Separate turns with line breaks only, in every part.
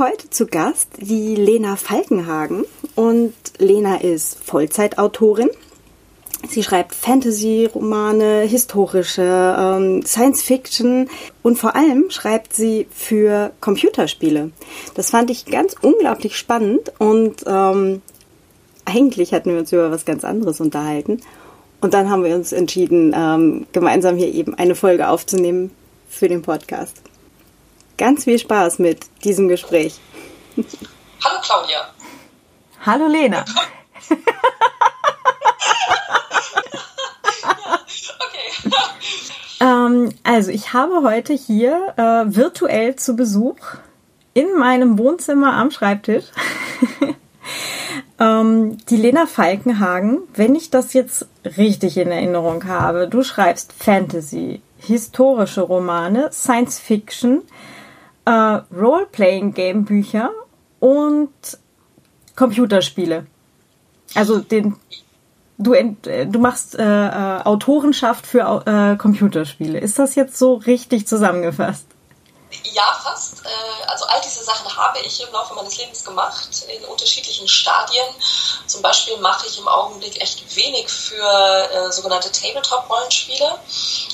Heute zu Gast die Lena Falkenhagen und Lena ist Vollzeitautorin. Sie schreibt Fantasy-Romane, historische, ähm, Science-Fiction und vor allem schreibt sie für Computerspiele. Das fand ich ganz unglaublich spannend und ähm, eigentlich hatten wir uns über was ganz anderes unterhalten. Und dann haben wir uns entschieden, ähm, gemeinsam hier eben eine Folge aufzunehmen für den Podcast. Ganz viel Spaß mit diesem Gespräch.
Hallo Claudia.
Hallo Lena. okay. ähm, also ich habe heute hier äh, virtuell zu Besuch in meinem Wohnzimmer am Schreibtisch ähm, die Lena Falkenhagen, wenn ich das jetzt richtig in Erinnerung habe, du schreibst Fantasy, historische Romane, Science Fiction, äh, Role-Playing-Game-Bücher und Computerspiele. Also den du, du machst äh, äh, Autorenschaft für äh, Computerspiele. Ist das jetzt so richtig zusammengefasst?
Ja, fast. Äh, also all diese Sachen habe ich im Laufe meines Lebens gemacht, in unterschiedlichen Stadien. Zum Beispiel mache ich im Augenblick echt wenig für äh, sogenannte Tabletop-Rollenspiele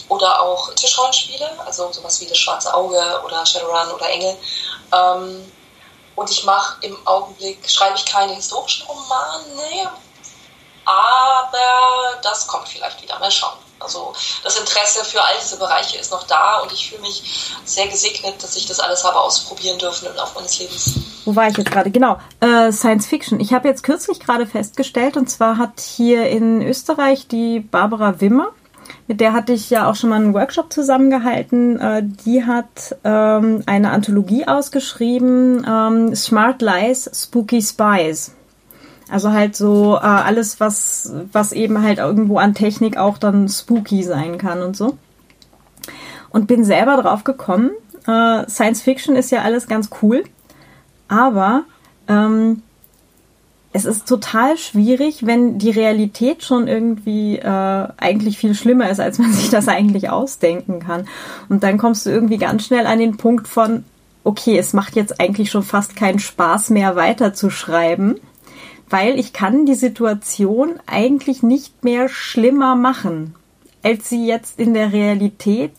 oder auch Tischrollenspiele, also sowas wie das Schwarze Auge oder Shadowrun oder Engel. Ähm, und ich mache im Augenblick, schreibe ich keine historischen Romane, aber das kommt vielleicht wieder. Mal schauen. Also das Interesse für all diese Bereiche ist noch da und ich fühle mich sehr gesegnet, dass ich das alles habe ausprobieren dürfen im Laufe meines Lebens.
Wo war ich jetzt gerade? Genau, äh, Science Fiction. Ich habe jetzt kürzlich gerade festgestellt, und zwar hat hier in Österreich die Barbara Wimmer, mit der hatte ich ja auch schon mal einen Workshop zusammengehalten. Äh, die hat ähm, eine Anthologie ausgeschrieben, ähm, Smart Lies, Spooky Spies. Also halt so äh, alles, was, was eben halt irgendwo an Technik auch dann spooky sein kann und so. Und bin selber drauf gekommen. Äh, Science Fiction ist ja alles ganz cool, aber ähm, es ist total schwierig, wenn die Realität schon irgendwie äh, eigentlich viel schlimmer ist, als man sich das eigentlich ausdenken kann. Und dann kommst du irgendwie ganz schnell an den Punkt von, okay, es macht jetzt eigentlich schon fast keinen Spaß mehr weiterzuschreiben weil ich kann die Situation eigentlich nicht mehr schlimmer machen, als sie jetzt in der Realität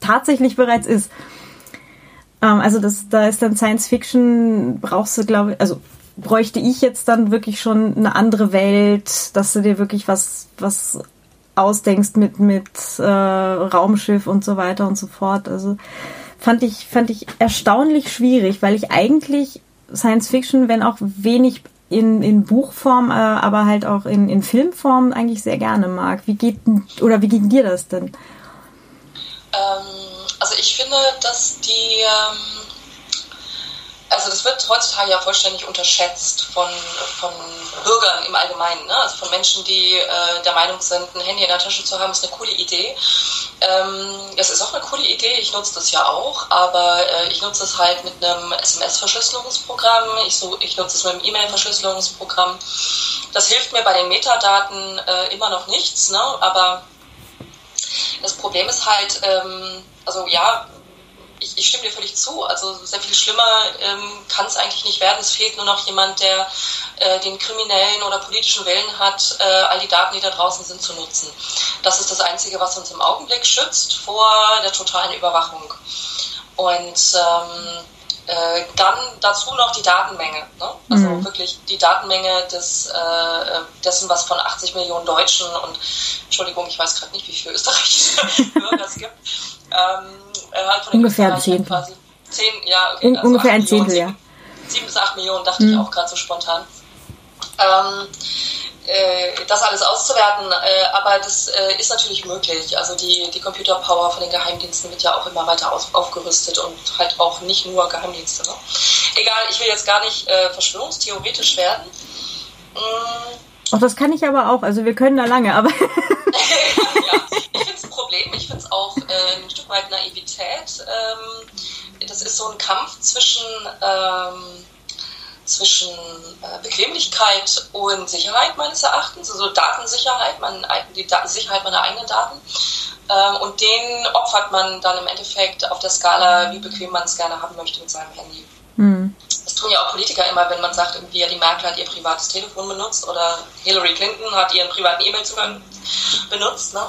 tatsächlich bereits ist. Ähm, also das, da ist dann Science Fiction, brauchst du, glaube ich, also bräuchte ich jetzt dann wirklich schon eine andere Welt, dass du dir wirklich was, was ausdenkst mit, mit äh, Raumschiff und so weiter und so fort. Also fand ich, fand ich erstaunlich schwierig, weil ich eigentlich Science Fiction, wenn auch wenig in, in Buchform, äh, aber halt auch in, in Filmform eigentlich sehr gerne mag. Wie geht oder wie ging dir das denn?
Ähm, also ich finde, dass die ähm, also das wird heutzutage ja vollständig unterschätzt von, von Bürgern im Allgemeinen, ne? also von Menschen, die äh, der Meinung sind, ein Handy in der Tasche zu haben, ist eine coole Idee. Ähm, das ist auch eine coole Idee, ich nutze das ja auch, aber äh, ich nutze es halt mit einem SMS-Verschlüsselungsprogramm, ich, so, ich nutze es mit einem E-Mail-Verschlüsselungsprogramm. Das hilft mir bei den Metadaten äh, immer noch nichts, ne? aber das Problem ist halt, ähm, also ja, ich, ich, stimme dir völlig zu. Also sehr viel schlimmer ähm, kann es eigentlich nicht werden. Es fehlt nur noch jemand, der äh, den kriminellen oder politischen Willen hat, äh, all die Daten, die da draußen sind, zu nutzen. Das ist das Einzige, was uns im Augenblick schützt vor der totalen Überwachung. Und ähm, äh, dann dazu noch die Datenmenge. Ne? Also mhm. wirklich die Datenmenge des, äh, dessen, was von 80 Millionen Deutschen und Entschuldigung, ich weiß gerade nicht, wie viele österreichische Bürger es gibt. Ähm,
äh, ungefähr ein Zehntel.
Quasi. Zehn, ja, okay,
also ungefähr ein Zehntel, ja.
Sieben bis acht Millionen, dachte mhm. ich auch gerade so spontan. Ähm, äh, das alles auszuwerten, äh, aber das äh, ist natürlich möglich. Also die, die Computerpower von den Geheimdiensten wird ja auch immer weiter aus, aufgerüstet und halt auch nicht nur Geheimdienste. Ne? Egal, ich will jetzt gar nicht äh, verschwörungstheoretisch werden.
Mm. Ach, das kann ich aber auch. Also wir können da lange, aber.
ja, ich finde es ein Problem. Ich finde es auch äh, ein Stück weit Naivität. Ähm, das ist so ein Kampf zwischen, ähm, zwischen äh, Bequemlichkeit und Sicherheit meines Erachtens, also Datensicherheit, mein, die Sicherheit meiner eigenen Daten Ähm, und den opfert man dann im Endeffekt auf der Skala, wie bequem man es gerne haben möchte mit seinem Handy. Mhm. Das tun ja auch Politiker immer, wenn man sagt, irgendwie, die Merkel hat ihr privates Telefon benutzt oder Hillary Clinton hat ihren privaten E-Mail-Zugang benutzt, ne?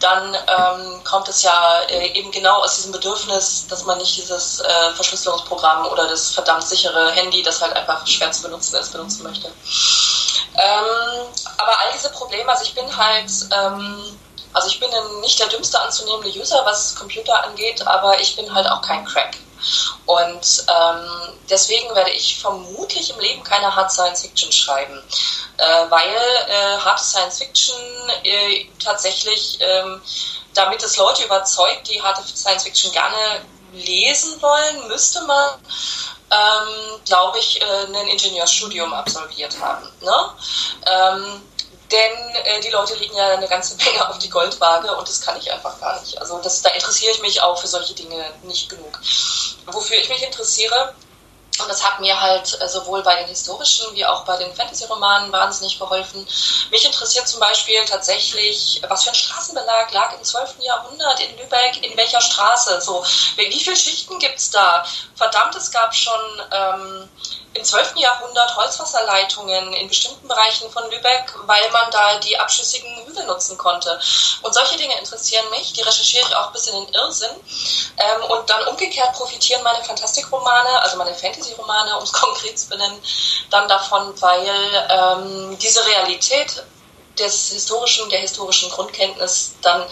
dann ähm, kommt es ja äh, eben genau aus diesem Bedürfnis, dass man nicht dieses äh, Verschlüsselungsprogramm oder das verdammt sichere Handy, das halt einfach schwer zu benutzen ist, benutzen möchte. Ähm, aber all diese Probleme, also ich bin halt ähm, also ich bin nicht der dümmste anzunehmende User, was Computer angeht, aber ich bin halt auch kein Crack. Und ähm, deswegen werde ich vermutlich im Leben keine Hard Science Fiction schreiben, äh, weil äh, Hard Science Fiction äh, tatsächlich, ähm, damit es Leute überzeugt, die Hard Science Fiction gerne lesen wollen, müsste man, ähm, glaube ich, äh, ein Ingenieursstudium absolviert haben. Ne? Ähm, denn äh, die Leute legen ja eine ganze Menge auf die Goldwaage und das kann ich einfach gar nicht. Also das, da interessiere ich mich auch für solche Dinge nicht genug. Wofür ich mich interessiere, und das hat mir halt äh, sowohl bei den historischen wie auch bei den Fantasy-Romanen wahnsinnig geholfen. Mich interessiert zum Beispiel tatsächlich, was für ein Straßenbelag lag im 12. Jahrhundert in Lübeck, in welcher Straße. So, wie viele Schichten gibt es da? Verdammt, es gab schon ähm, im 12. Jahrhundert Holzwasserleitungen in bestimmten Bereichen von Lübeck, weil man da die abschüssigen Hügel nutzen konnte. Und solche Dinge interessieren mich, die recherchiere ich auch bis in den Irrsinn. Ähm, und dann umgekehrt profitieren meine Fantastikromane, also meine Fantasy-Romane, um es konkret zu benennen, dann davon, weil ähm, diese Realität des historischen, der historischen Grundkenntnis dann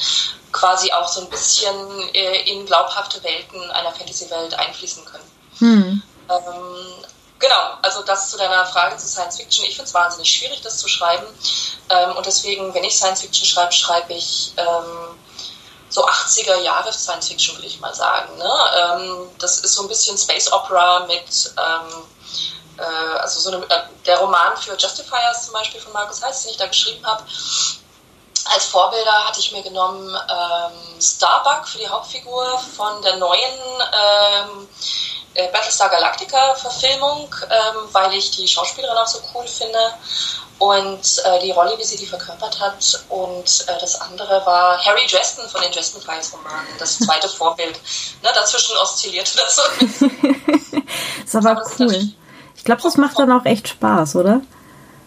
quasi auch so ein bisschen äh, in glaubhafte Welten einer Fantasy-Welt einfließen können. Hm. Ähm, Genau, also das zu deiner Frage zu Science Fiction. Ich finde es wahnsinnig schwierig, das zu schreiben. Ähm, und deswegen, wenn ich Science Fiction schreibe, schreibe ich ähm, so 80er Jahre Science Fiction, würde ich mal sagen. Ne? Ähm, das ist so ein bisschen Space Opera mit, ähm, äh, also so eine, äh, der Roman für Justifiers zum Beispiel von Markus Heitz, den ich da geschrieben habe. Als Vorbilder hatte ich mir genommen ähm, Starbuck für die Hauptfigur von der neuen ähm, äh, Battlestar Galactica Verfilmung, ähm, weil ich die Schauspielerin auch so cool finde und äh, die Rolle, wie sie die verkörpert hat. Und äh, das andere war Harry Dresden von den Dresden Files Romanen, das zweite Vorbild. Ne, dazwischen oszillierte das so.
ist aber cool. Ich glaube, das macht dann auch echt Spaß, oder?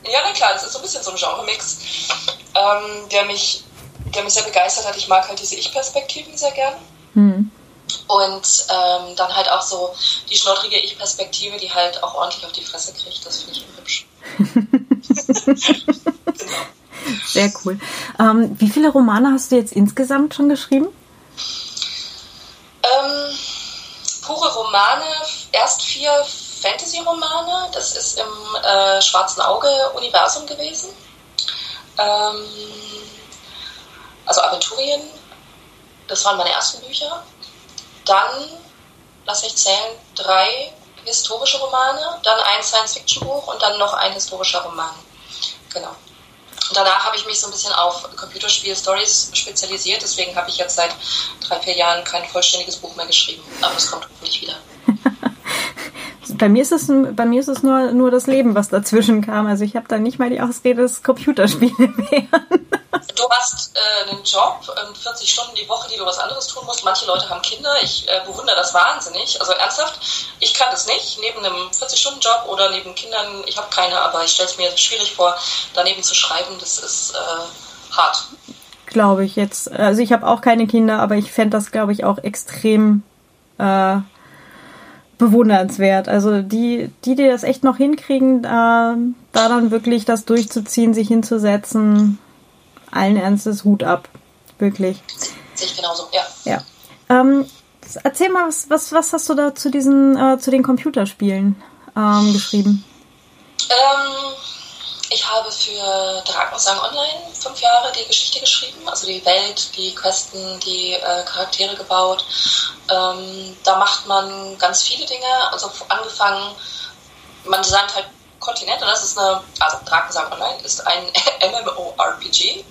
Ja, na klar, das ist so ein bisschen so ein Genre-Mix, ähm, der, mich, der mich sehr begeistert hat. Ich mag halt diese Ich-Perspektiven sehr gern. Hm. Und ähm, dann halt auch so die schnoddrige Ich-Perspektive, die halt auch ordentlich auf die Fresse kriegt. Das finde ich hübsch.
genau. Sehr cool. Ähm, wie viele Romane hast du jetzt insgesamt schon geschrieben?
Ähm, pure Romane, erst vier Fantasy-Romane. Das ist im äh, Schwarzen Auge-Universum gewesen. Ähm, also Aventurien. Das waren meine ersten Bücher. Dann, lass mich zählen, drei historische Romane, dann ein Science-Fiction-Buch und dann noch ein historischer Roman. Genau. Und danach habe ich mich so ein bisschen auf Computerspiel-Stories spezialisiert, deswegen habe ich jetzt seit drei, vier Jahren kein vollständiges Buch mehr geschrieben. Aber es kommt hoffentlich wieder.
bei mir ist es, bei mir ist es nur, nur das Leben, was dazwischen kam. Also ich habe da nicht mal die Ausrede, dass Computerspiele wären.
Du hast äh, einen Job, äh, 40 Stunden die Woche, die du was anderes tun musst. Manche Leute haben Kinder. Ich äh, bewundere das wahnsinnig. Also ernsthaft, ich kann das nicht. Neben einem 40-Stunden-Job oder neben Kindern, ich habe keine, aber ich stelle es mir schwierig vor, daneben zu schreiben. Das ist äh, hart.
Glaube ich jetzt. Also ich habe auch keine Kinder, aber ich fände das, glaube ich, auch extrem äh, bewundernswert. Also die, die, die das echt noch hinkriegen, äh, da dann wirklich das durchzuziehen, sich hinzusetzen, allen Ernstes Hut ab. Wirklich.
Sehe ich genauso, ja.
Ja. Ähm, erzähl mal, was, was, was hast du da zu diesen, äh, zu den Computerspielen ähm, geschrieben?
Ähm, ich habe für Drakensang Online fünf Jahre die Geschichte geschrieben, also die Welt, die Questen, die äh, Charaktere gebaut. Ähm, da macht man ganz viele Dinge, also angefangen, man designt halt Kontinente, das ist eine, also Drakensang Online ist ein MMORPG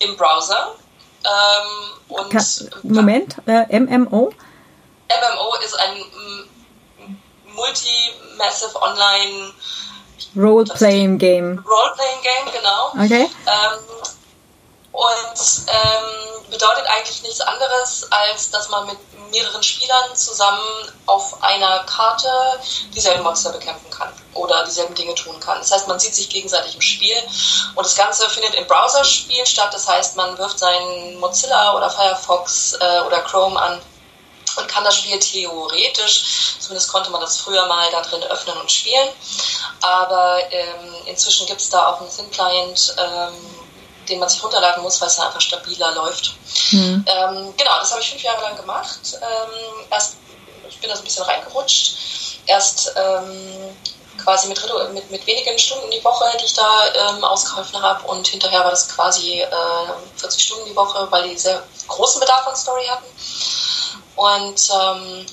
im Browser. Ähm, und
Moment, äh, MMO?
MMO ist ein Multi-Massive Online
Role-Playing Game.
Role-Playing Game, genau.
Okay.
Ähm, und ähm, bedeutet eigentlich nichts anderes, als dass man mit mehreren Spielern zusammen auf einer Karte dieselben Monster bekämpfen kann oder dieselben Dinge tun kann. Das heißt, man sieht sich gegenseitig im Spiel und das Ganze findet im Browserspiel statt. Das heißt, man wirft seinen Mozilla oder Firefox äh, oder Chrome an und kann das Spiel theoretisch, zumindest konnte man das früher mal da drin öffnen und spielen, aber ähm, inzwischen gibt es da auch einen Thin Client, ähm, den man sich runterladen muss, weil es einfach stabiler läuft. Mhm. Ähm, genau, das habe ich fünf Jahre lang gemacht. Ähm, erst, ich bin da so ein bisschen reingerutscht. Erst ähm, quasi mit, mit, mit wenigen Stunden die Woche, die ich da ähm, ausgeholfen habe und hinterher war das quasi äh, 40 Stunden die Woche, weil die sehr großen Bedarf an Story hatten. Und ähm,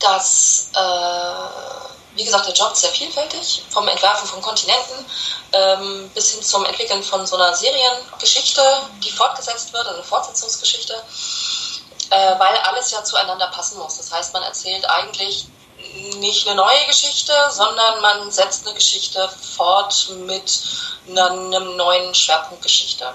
das, äh, wie gesagt, der Job ist sehr vielfältig, vom Entwerfen von Kontinenten ähm, bis hin zum Entwickeln von so einer Seriengeschichte, die fortgesetzt wird, also eine Fortsetzungsgeschichte, äh, weil alles ja zueinander passen muss. Das heißt, man erzählt eigentlich nicht eine neue Geschichte, sondern man setzt eine Geschichte fort mit einem neuen Schwerpunktgeschichte.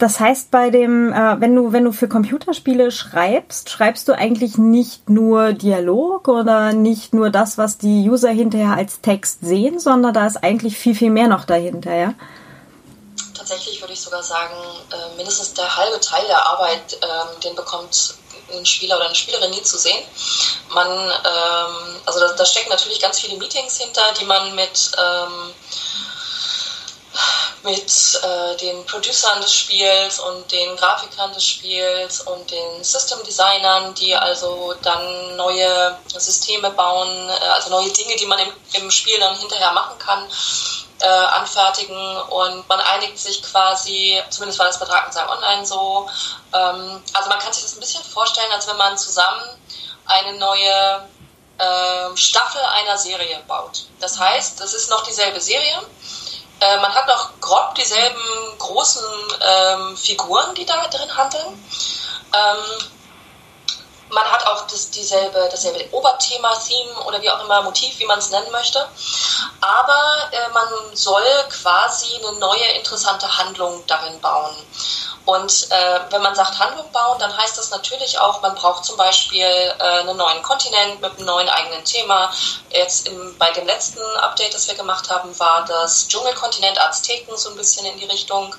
Das heißt, bei dem, äh, wenn du, wenn du für Computerspiele schreibst, schreibst du eigentlich nicht nur Dialog oder nicht nur das, was die User hinterher als Text sehen, sondern da ist eigentlich viel, viel mehr noch dahinter, ja?
Tatsächlich würde ich sogar sagen, äh, mindestens der halbe Teil der Arbeit, äh, den bekommt ein Spieler oder eine Spielerin nie zu sehen. Man, ähm, also da, da, stecken natürlich ganz viele Meetings hinter, die man mit ähm, mit äh, den Producern des Spiels und den Grafikern des Spiels und den System Designern, die also dann neue Systeme bauen, äh, also neue Dinge, die man im, im Spiel dann hinterher machen kann, äh, anfertigen und man einigt sich quasi, zumindest war das bei Drakensang Online so, ähm, also man kann sich das ein bisschen vorstellen, als wenn man zusammen eine neue äh, Staffel einer Serie baut. Das heißt, das ist noch dieselbe Serie, äh, man hat noch grob dieselben großen ähm, Figuren, die da drin handeln. Ähm, man hat auch das, dieselbe, dasselbe Oberthema, Theme oder wie auch immer, Motiv, wie man es nennen möchte. Aber äh, man soll quasi eine neue interessante Handlung darin bauen. Und äh, wenn man sagt Handlung bauen, dann heißt das natürlich auch, man braucht zum Beispiel äh, einen neuen Kontinent mit einem neuen eigenen Thema. Jetzt im, bei dem letzten Update, das wir gemacht haben, war das Dschungelkontinent Azteken so ein bisschen in die Richtung.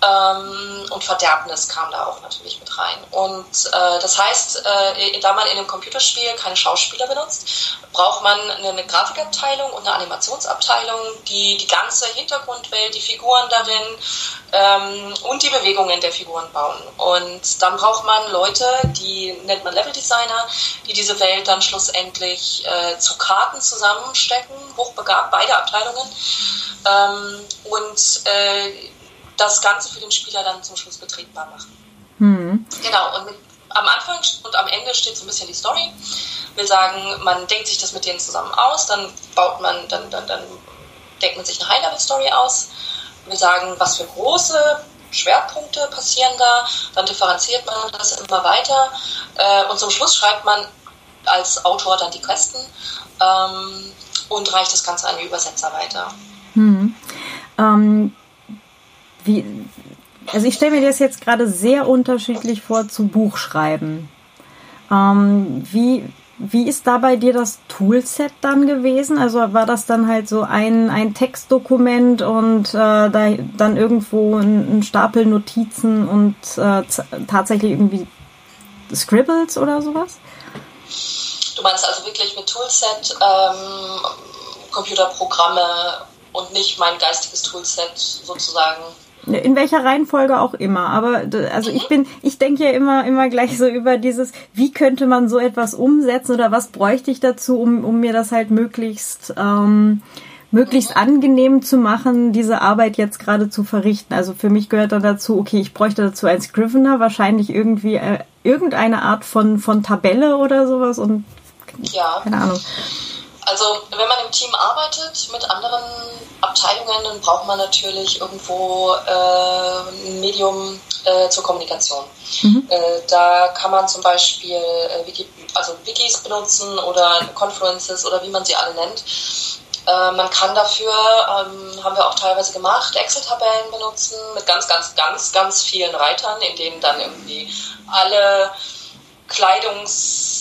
Ähm, und Verderbnis kam da auch natürlich mit rein. Und äh, das heißt, äh, da man in einem Computerspiel keine Schauspieler benutzt, braucht man eine, eine Grafikabteilung und eine Animationsabteilung, die die ganze Hintergrundwelt, die Figuren darin ähm, und die Bewegungen der Figuren bauen. Und dann braucht man Leute, die nennt man Leveldesigner, die diese Welt dann schlussendlich äh, zu Karten zusammenstecken, hochbegabt, beide Abteilungen. Ähm, und äh, das Ganze für den Spieler dann zum Schluss betretbar machen. Mhm. Genau, und mit, am Anfang und am Ende steht so ein bisschen die Story. Wir sagen, man denkt sich das mit denen zusammen aus, dann baut man, dann, dann, dann denkt man sich eine High-Level-Story aus. Wir sagen, was für große Schwerpunkte passieren da, dann differenziert man das immer weiter äh, und zum Schluss schreibt man als Autor dann die Questen ähm, und reicht das Ganze an die Übersetzer weiter.
Hm. Ähm, wie, also ich stelle mir das jetzt gerade sehr unterschiedlich vor zu Buchschreiben. Ähm, wie, wie ist da bei dir das Toolset dann gewesen? Also war das dann halt so ein, ein Textdokument und äh, da dann irgendwo ein, ein Stapel Notizen und äh, tatsächlich irgendwie Scribbles oder sowas?
Du meinst also wirklich mit Toolset, ähm, Computerprogramme und nicht mein geistiges Toolset sozusagen?
In welcher Reihenfolge auch immer. Aber also ich bin, ich denke ja immer, immer gleich so über dieses, wie könnte man so etwas umsetzen oder was bräuchte ich dazu, um, um mir das halt möglichst ähm, möglichst angenehm zu machen, diese Arbeit jetzt gerade zu verrichten. Also für mich gehört dann dazu, okay, ich bräuchte dazu ein Scrivener, wahrscheinlich irgendwie äh, irgendeine Art von, von Tabelle oder sowas und
ja. keine Ahnung. Also wenn man im Team arbeitet mit anderen Abteilungen, dann braucht man natürlich irgendwo äh, ein Medium äh, zur Kommunikation. Mhm. Äh, da kann man zum Beispiel äh, Wiki, also Wikis benutzen oder Conferences oder wie man sie alle nennt. Äh, man kann dafür, ähm, haben wir auch teilweise gemacht, Excel-Tabellen benutzen mit ganz, ganz, ganz, ganz vielen Reitern, in denen dann irgendwie alle Kleidungs-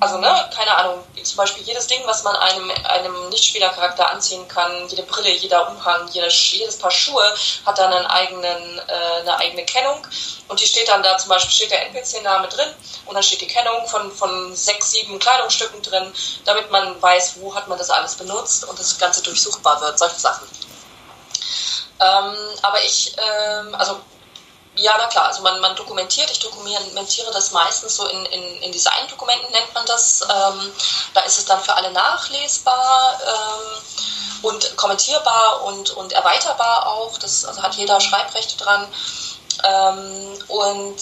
also ne, keine Ahnung, zum Beispiel jedes Ding, was man einem, einem Nichtspielercharakter anziehen kann, jede Brille, jeder Umhang, jedes, jedes Paar Schuhe hat dann einen eigenen, äh, eine eigene Kennung und die steht dann da, zum Beispiel steht der NPC-Name drin und dann steht die Kennung von, von sechs, sieben Kleidungsstücken drin, damit man weiß, wo hat man das alles benutzt und das Ganze durchsuchbar wird, solche Sachen. Ähm, aber ich, ähm, also ja, na klar, also man, man dokumentiert, ich dokumentiere das meistens so in, in, in Design-Dokumenten nennt man das. Ähm, da ist es dann für alle nachlesbar ähm, und kommentierbar und, und erweiterbar auch. Das also hat jeder Schreibrechte dran. Ähm, und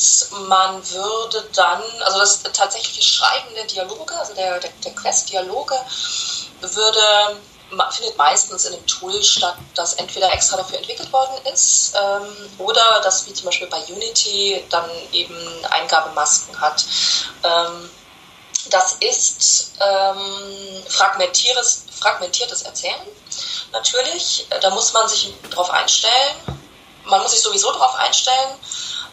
man würde dann, also das tatsächliche Schreiben der Dialoge, also der, der, der Quest-Dialoge, würde findet meistens in einem Tool statt, das entweder extra dafür entwickelt worden ist ähm, oder das wie zum Beispiel bei Unity dann eben Eingabemasken hat. Ähm, das ist ähm, fragmentiertes, fragmentiertes Erzählen natürlich. Da muss man sich darauf einstellen. Man muss sich sowieso darauf einstellen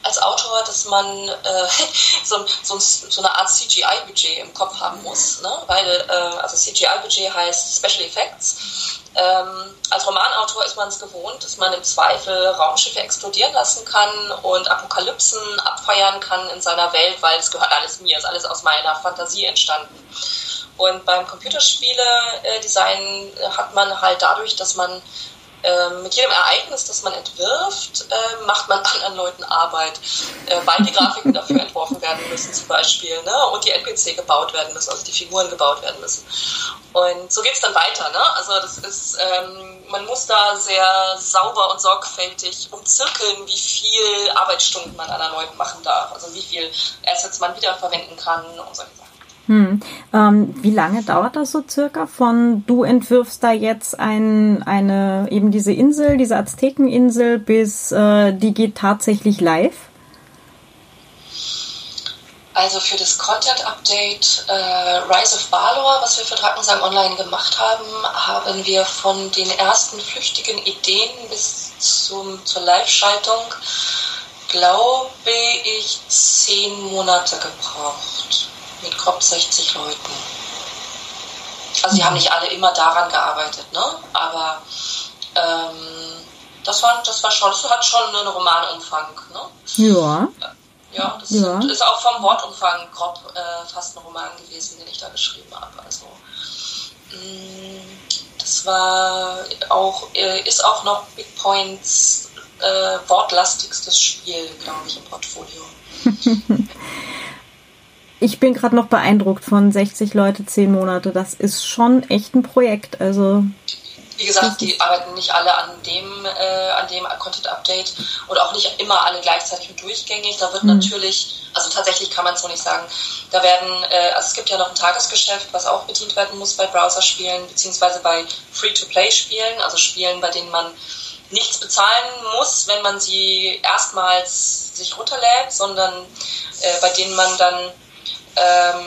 als Autor, dass man äh, so, so, so, eine Art CGI-Budget im Kopf haben muss, ne? weil äh, also CGI-Budget heißt Special Effects. Ähm, als Romanautor ist man es gewohnt, dass man im Zweifel Raumschiffe explodieren lassen kann und Apokalypsen abfeiern kann in seiner Welt, weil es gehört alles mir, ist alles aus meiner Fantasie entstanden. Und beim Computerspiele-Design hat man halt dadurch, dass man ähm, mit jedem Ereignis, das man entwirft, äh, macht man anderen Leuten Arbeit, äh, weil die Grafiken dafür entworfen werden müssen zum Beispiel ne? und die NPC gebaut werden müssen, also die Figuren gebaut werden müssen. Und so geht es dann weiter. Ne? Also das ist, ähm, man muss da sehr sauber und sorgfältig umzirkeln, wie viel Arbeitsstunden man anderen Leuten machen darf, also wie viel Assets man wiederverwenden kann und solche Sachen.
Hm. Ähm, wie lange dauert das so circa von du entwirfst da jetzt ein, eine eben diese Insel, diese Aztekeninsel, bis äh, die geht tatsächlich live?
Also für das Content Update äh, Rise of Balor, was wir für Drakensang Online gemacht haben, haben wir von den ersten flüchtigen Ideen bis zum, zur Live-Schaltung, glaube ich, zehn Monate gebraucht mit grob 60 Leuten. Also die haben nicht alle immer daran gearbeitet, ne? Aber ähm, das war das war schon, das hat schon einen Romanumfang, ne?
Ja.
Ja, das ja. ist auch vom Wortumfang grob äh, fast ein Roman gewesen, den ich da geschrieben habe. Also mh, mm, das war auch, äh, ist auch noch Big Points äh, wortlastigstes Spiel, glaube ich, im Portfolio.
ich bin gerade noch beeindruckt von 60 Leute, 10 Monate. Das ist schon echt ein Projekt. Also
wie gesagt, die arbeiten nicht alle an dem, äh, an dem Content Update und auch nicht immer alle gleichzeitig und durchgängig. Da wird mhm. natürlich, also tatsächlich kann man es so nicht sagen, da werden, äh, also es gibt ja noch ein Tagesgeschäft, was auch bedient werden muss bei Browserspielen, beziehungsweise bei Free-to-Play-Spielen, also Spielen, bei denen man nichts bezahlen muss, wenn man sie erstmals sich runterlädt, sondern äh, bei denen man dann ähm,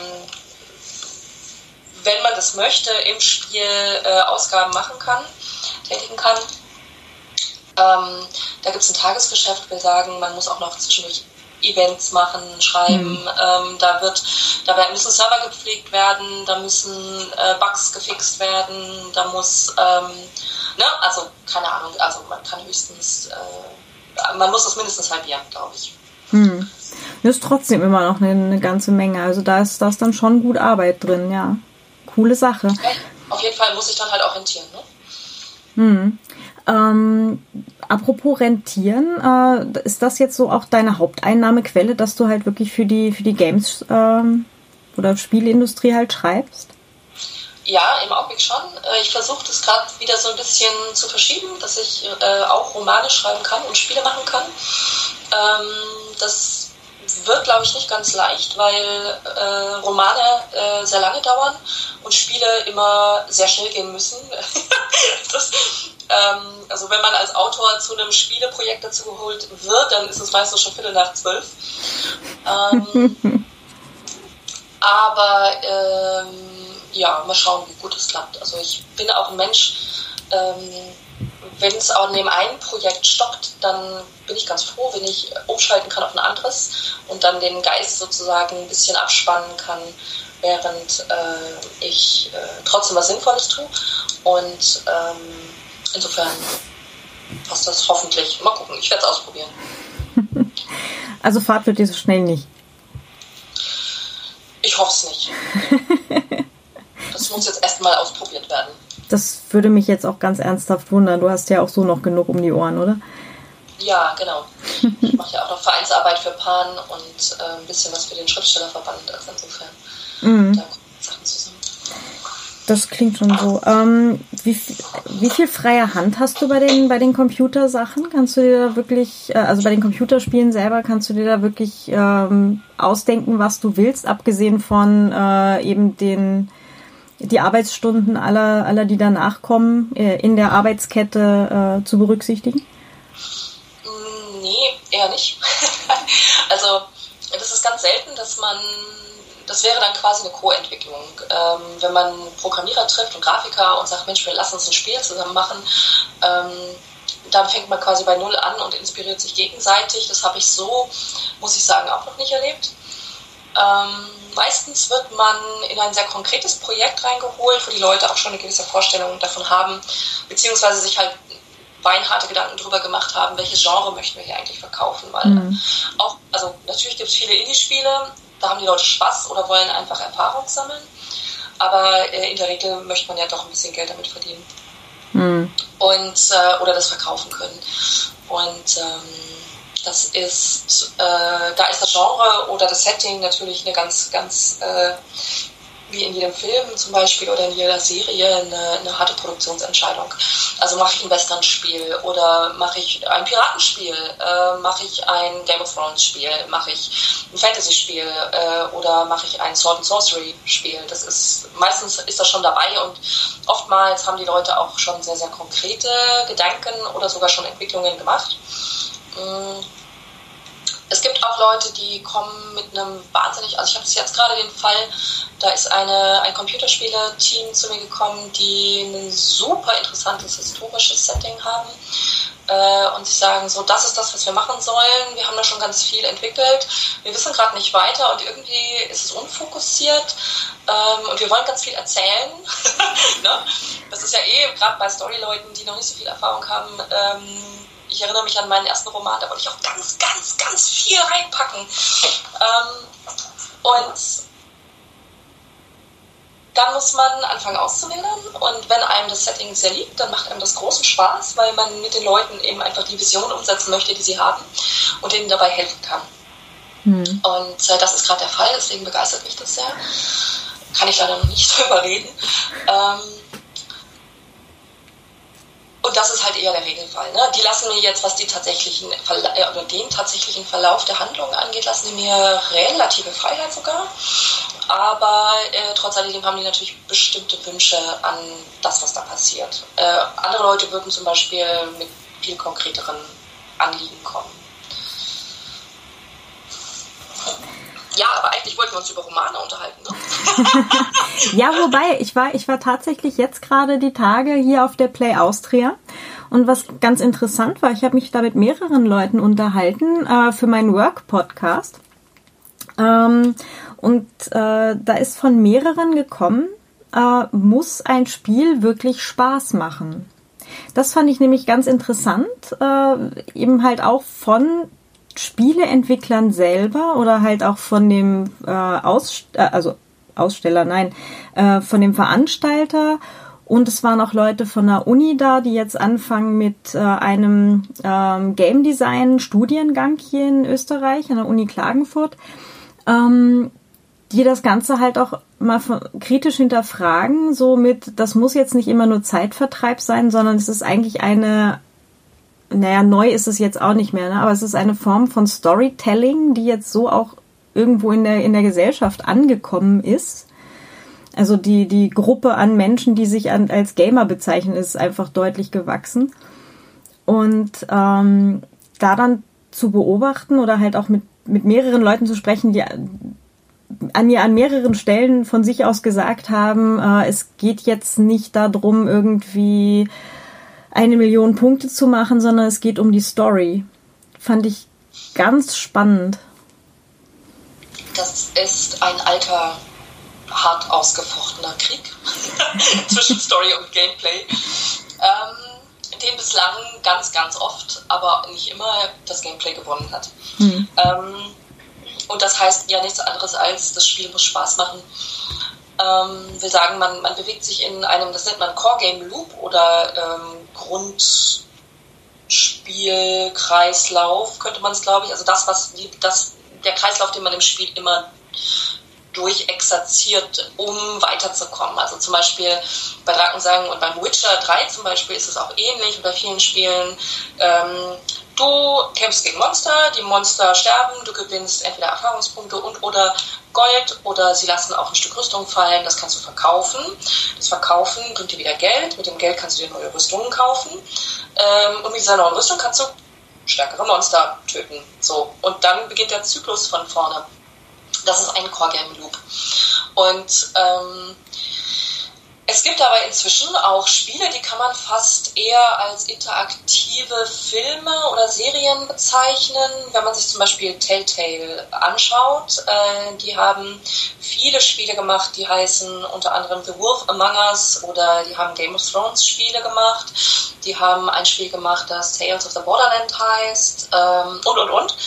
wenn man das möchte, im Spiel äh, Ausgaben machen kann, tätigen kann. Ähm, da gibt es ein Tagesgeschäft, wir sagen, man muss auch noch zwischendurch Events machen, schreiben, mhm. ähm, da wird, da müssen Server gepflegt werden, da müssen äh, Bugs gefixt werden, da muss, ähm, ne, also keine Ahnung, also man kann höchstens, äh, man muss das mindestens halbieren, glaube ich.
Mhm. Das ist trotzdem immer noch eine, eine ganze Menge. Also da ist, da ist dann schon gut Arbeit drin, ja. Coole Sache.
Auf jeden Fall muss ich dann halt auch rentieren, ne?
Hm. Ähm, apropos rentieren, äh, ist das jetzt so auch deine Haupteinnahmequelle, dass du halt wirklich für die, für die Games ähm, oder Spielindustrie halt schreibst?
Ja, im Augenblick schon. Äh, ich versuche das gerade wieder so ein bisschen zu verschieben, dass ich äh, auch Romane schreiben kann und Spiele machen kann. Ähm, das wird, glaube ich, nicht ganz leicht, weil äh, Romane äh, sehr lange dauern und Spiele immer sehr schnell gehen müssen. das, ähm, also wenn man als Autor zu einem Spieleprojekt dazu geholt wird, dann ist es meistens schon Viertel nach zwölf. Ähm, aber ähm, ja, mal schauen, wie gut es klappt. Also ich bin auch ein Mensch, ähm, wenn es auch neben einem Projekt stockt, dann bin ich ganz froh, wenn ich umschalten kann auf ein anderes und dann den Geist sozusagen ein bisschen abspannen kann, während äh, ich äh, trotzdem was Sinnvolles tue. Und ähm, insofern passt das hoffentlich. Mal gucken, ich werde es ausprobieren.
Also Fahrt wird dir so schnell nicht.
Ich hoffe es nicht. das muss jetzt erstmal ausprobiert werden.
Das würde mich jetzt auch ganz ernsthaft wundern. Du hast ja auch so noch genug um die Ohren, oder?
Ja, genau. Ich mache ja auch noch Vereinsarbeit für Pan und äh, ein bisschen was für den Schriftstellerverband. Also insofern, mhm. da kommen Sachen zusammen.
Das klingt schon so. Ähm, wie, wie viel freie Hand hast du bei den, bei den Computersachen? Kannst du dir da wirklich, äh, also bei den Computerspielen selber, kannst du dir da wirklich ähm, ausdenken, was du willst, abgesehen von äh, eben den die Arbeitsstunden aller, aller die danach kommen, äh, in der Arbeitskette äh, zu berücksichtigen?
Mm, nee, eher nicht. also das ist ganz selten, dass man, das wäre dann quasi eine Co-Entwicklung. Ähm, wenn man Programmierer trifft und Grafiker und sagt, Mensch, wir lassen uns ein Spiel zusammen machen, ähm, dann fängt man quasi bei Null an und inspiriert sich gegenseitig. Das habe ich so, muss ich sagen, auch noch nicht erlebt. Ähm, meistens wird man in ein sehr konkretes Projekt reingeholt, wo die Leute auch schon eine gewisse Vorstellung davon haben, beziehungsweise sich halt beinharte Gedanken darüber gemacht haben, welches Genre möchten wir hier eigentlich verkaufen. Weil mhm. auch, also natürlich gibt es viele Indie-Spiele, da haben die Leute Spaß oder wollen einfach Erfahrung sammeln. Aber äh, in der Regel möchte man ja doch ein bisschen Geld damit verdienen. Mhm. Und, äh, oder das verkaufen können. Und ähm, das ist, äh, da ist das Genre oder das Setting natürlich eine ganz, ganz, äh, wie in jedem Film zum Beispiel oder in jeder Serie, eine, eine harte Produktionsentscheidung. Also mache ich ein Western-Spiel oder mache ich ein Piratenspiel, äh, mache ich ein Game of Thrones-Spiel, mache ich ein Fantasy-Spiel äh, oder mache ich ein Sword and Sorcery-Spiel. Das ist meistens ist das schon dabei und oftmals haben die Leute auch schon sehr, sehr konkrete Gedanken oder sogar schon Entwicklungen gemacht. Mm. Es gibt auch Leute, die kommen mit einem wahnsinnig, also ich habe jetzt gerade den Fall, da ist eine, ein Computerspieler-Team zu mir gekommen, die ein super interessantes historisches Setting haben äh, und sie sagen so, das ist das, was wir machen sollen, wir haben da schon ganz viel entwickelt, wir wissen gerade nicht weiter und irgendwie ist es unfokussiert ähm, und wir wollen ganz viel erzählen. ne? Das ist ja eh gerade bei Storyleuten, die noch nicht so viel Erfahrung haben, ähm, ich erinnere mich an meinen ersten Roman, da wollte ich auch ganz, ganz, ganz viel reinpacken. Ähm, und dann muss man anfangen auszuwählen und wenn einem das Setting sehr liegt, dann macht einem das großen Spaß, weil man mit den Leuten eben einfach die Vision umsetzen möchte, die sie haben und ihnen dabei helfen kann. Hm. Und äh, das ist gerade der Fall, deswegen begeistert mich das sehr. Kann ich leider noch nicht drüber reden. Ähm, und das ist halt eher der Regelfall. Ne? Die lassen mir jetzt, was die tatsächlichen äh, oder den tatsächlichen Verlauf der Handlung angeht, lassen die mir relative Freiheit sogar. Aber äh, trotz alledem haben die natürlich bestimmte Wünsche an das, was da passiert. Äh, andere Leute würden zum Beispiel mit viel konkreteren Anliegen kommen. Ja, aber eigentlich wollten wir uns über Romane unterhalten. Ne?
ja, wobei, ich war, ich war tatsächlich jetzt gerade die Tage hier auf der Play Austria. Und was ganz interessant war, ich habe mich da mit mehreren Leuten unterhalten äh, für meinen Work-Podcast. Ähm, und äh, da ist von mehreren gekommen, äh, muss ein Spiel wirklich Spaß machen. Das fand ich nämlich ganz interessant, äh, eben halt auch von Spieleentwicklern selber oder halt auch von dem äh, Aus, äh, also Aussteller, nein, äh, von dem Veranstalter. Und es waren auch Leute von der Uni da, die jetzt anfangen mit äh, einem ähm, Game Design Studiengang hier in Österreich an der Uni Klagenfurt, ähm, die das Ganze halt auch mal kritisch hinterfragen, so mit, das muss jetzt nicht immer nur Zeitvertreib sein, sondern es ist eigentlich eine naja, neu ist es jetzt auch nicht mehr, ne? aber es ist eine Form von Storytelling, die jetzt so auch irgendwo in der, in der Gesellschaft angekommen ist. Also die, die Gruppe an Menschen, die sich an, als Gamer bezeichnen, ist einfach deutlich gewachsen. Und ähm, da dann zu beobachten oder halt auch mit, mit mehreren Leuten zu sprechen, die an mir an mehreren Stellen von sich aus gesagt haben, äh, es geht jetzt nicht darum, irgendwie eine Million Punkte zu machen, sondern es geht um die Story. Fand ich ganz spannend.
Das ist ein alter, hart ausgefochtener Krieg zwischen Story und Gameplay. Ähm, den bislang ganz, ganz oft, aber nicht immer das Gameplay gewonnen hat. Mhm. Ähm, und das heißt ja nichts anderes als, das Spiel muss Spaß machen. Ähm, wir sagen, man, man bewegt sich in einem, das nennt man Core Game Loop oder ähm, Grundspielkreislauf, könnte man es glaube ich. Also das, was das, der Kreislauf, den man im Spiel immer durchexerziert, um weiterzukommen. Also zum Beispiel bei Drakensang und beim Witcher 3 zum Beispiel ist es auch ähnlich und bei vielen Spielen. Ähm, Du kämpfst gegen Monster, die Monster sterben, du gewinnst entweder Erfahrungspunkte und oder Gold oder sie lassen auch ein Stück Rüstung fallen, das kannst du verkaufen. Das Verkaufen bringt dir wieder Geld, mit dem Geld kannst du dir neue Rüstungen kaufen ähm, und mit dieser neuen Rüstung kannst du stärkere Monster töten. So. Und dann beginnt der Zyklus von vorne. Das ist ein Core Game Loop. Und ähm, es gibt aber inzwischen auch Spiele, die kann man fast eher als interaktive Filme oder Serien bezeichnen. Wenn man sich zum Beispiel Telltale anschaut, äh, die haben viele Spiele gemacht, die heißen unter anderem The Wolf Among Us oder die haben Game of Thrones Spiele gemacht. Die haben ein Spiel gemacht, das Tales of the Borderland heißt ähm, und und und.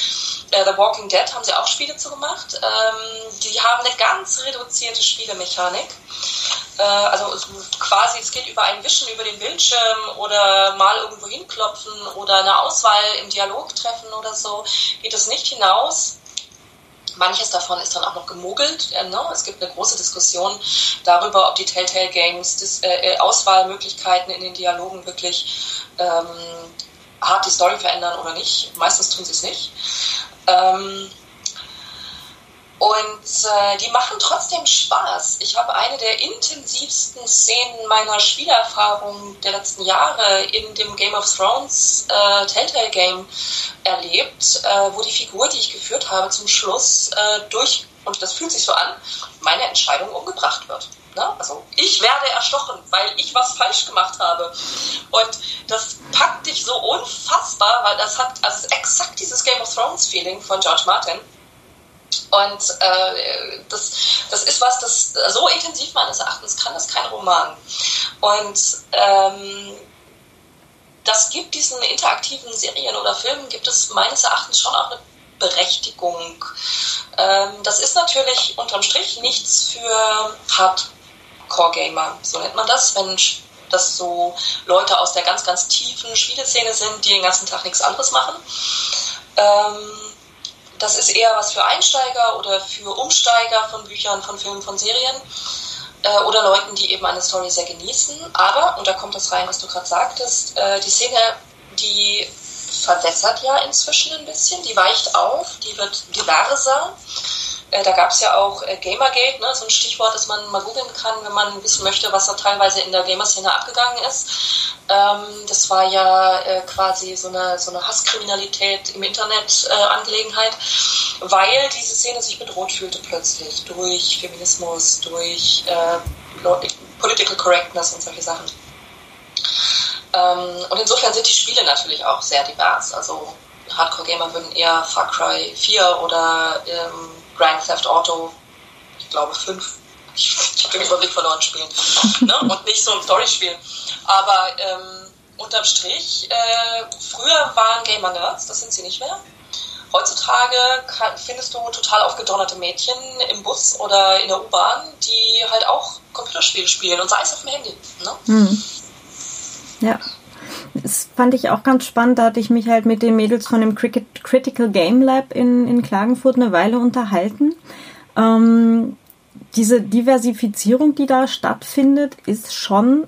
Äh, the Walking Dead haben sie auch Spiele zu gemacht. Ähm, die haben eine ganz reduzierte Spielemechanik. Äh, also quasi, es geht über ein Wischen über den Bildschirm oder mal irgendwo hinklopfen oder eine Auswahl im Dialog treffen oder so, geht es nicht hinaus. Manches davon ist dann auch noch gemogelt. Äh, ne? Es gibt eine große Diskussion darüber, ob die Telltale Games das, äh, Auswahlmöglichkeiten in den Dialogen wirklich ähm, hart die Story verändern oder nicht. Meistens tun sie es nicht. Ähm, und äh, die machen trotzdem Spaß. Ich habe eine der intensivsten Szenen meiner Spielerfahrung der letzten Jahre in dem Game of Thrones äh, Telltale Game erlebt, äh, wo die Figur, die ich geführt habe, zum Schluss äh, durch, und das fühlt sich so an, meine Entscheidung umgebracht wird. Ne? Also ich werde erstochen, weil ich was falsch gemacht habe. Und das packt dich so unfassbar, weil das hat also exakt dieses Game of Thrones Feeling von George Martin und äh, das, das ist was, das so intensiv meines Erachtens kann das kein Roman. Und ähm, das gibt diesen interaktiven Serien oder Filmen, gibt es meines Erachtens schon auch eine Berechtigung. Ähm, das ist natürlich unterm Strich nichts für Hardcore-Gamer, so nennt man das, wenn das so Leute aus der ganz, ganz tiefen Spieleszene sind, die den ganzen Tag nichts anderes machen. Ähm, das ist eher was für Einsteiger oder für Umsteiger von Büchern, von Filmen, von Serien äh, oder Leuten, die eben eine Story sehr genießen. Aber, und da kommt das rein, was du gerade sagtest, äh, die Szene, die verwässert ja inzwischen ein bisschen, die weicht auf, die wird diverser. Äh, da gab es ja auch äh, Gamergate, ne, so ein Stichwort, das man mal googeln kann, wenn man wissen möchte, was da teilweise in der Gamer-Szene abgegangen ist. Ähm, das war ja äh, quasi so eine, so eine Hasskriminalität im Internet äh, Angelegenheit, weil diese Szene sich bedroht fühlte plötzlich durch Feminismus, durch äh, Political Correctness und solche Sachen. Ähm, und insofern sind die Spiele natürlich auch sehr divers. Also Hardcore-Gamer würden eher Far Cry 4 oder ähm, Grand Theft Auto, ich glaube 5, ich, ich den Überblick verloren, spielen. ne? Und nicht so ein Story-Spiel. Aber ähm, unterm Strich, äh, früher waren Gamer Nerds, das sind sie nicht mehr. Heutzutage kann, findest du total aufgedonnerte Mädchen im Bus oder in der U-Bahn, die halt auch Computerspiele spielen und sei es auf dem Handy. Ne? Mhm.
Ja. Fand ich auch ganz spannend. Da hatte ich mich halt mit den Mädels von dem Cricket Critical Game Lab in, in Klagenfurt eine Weile unterhalten. Ähm, diese Diversifizierung, die da stattfindet, ist schon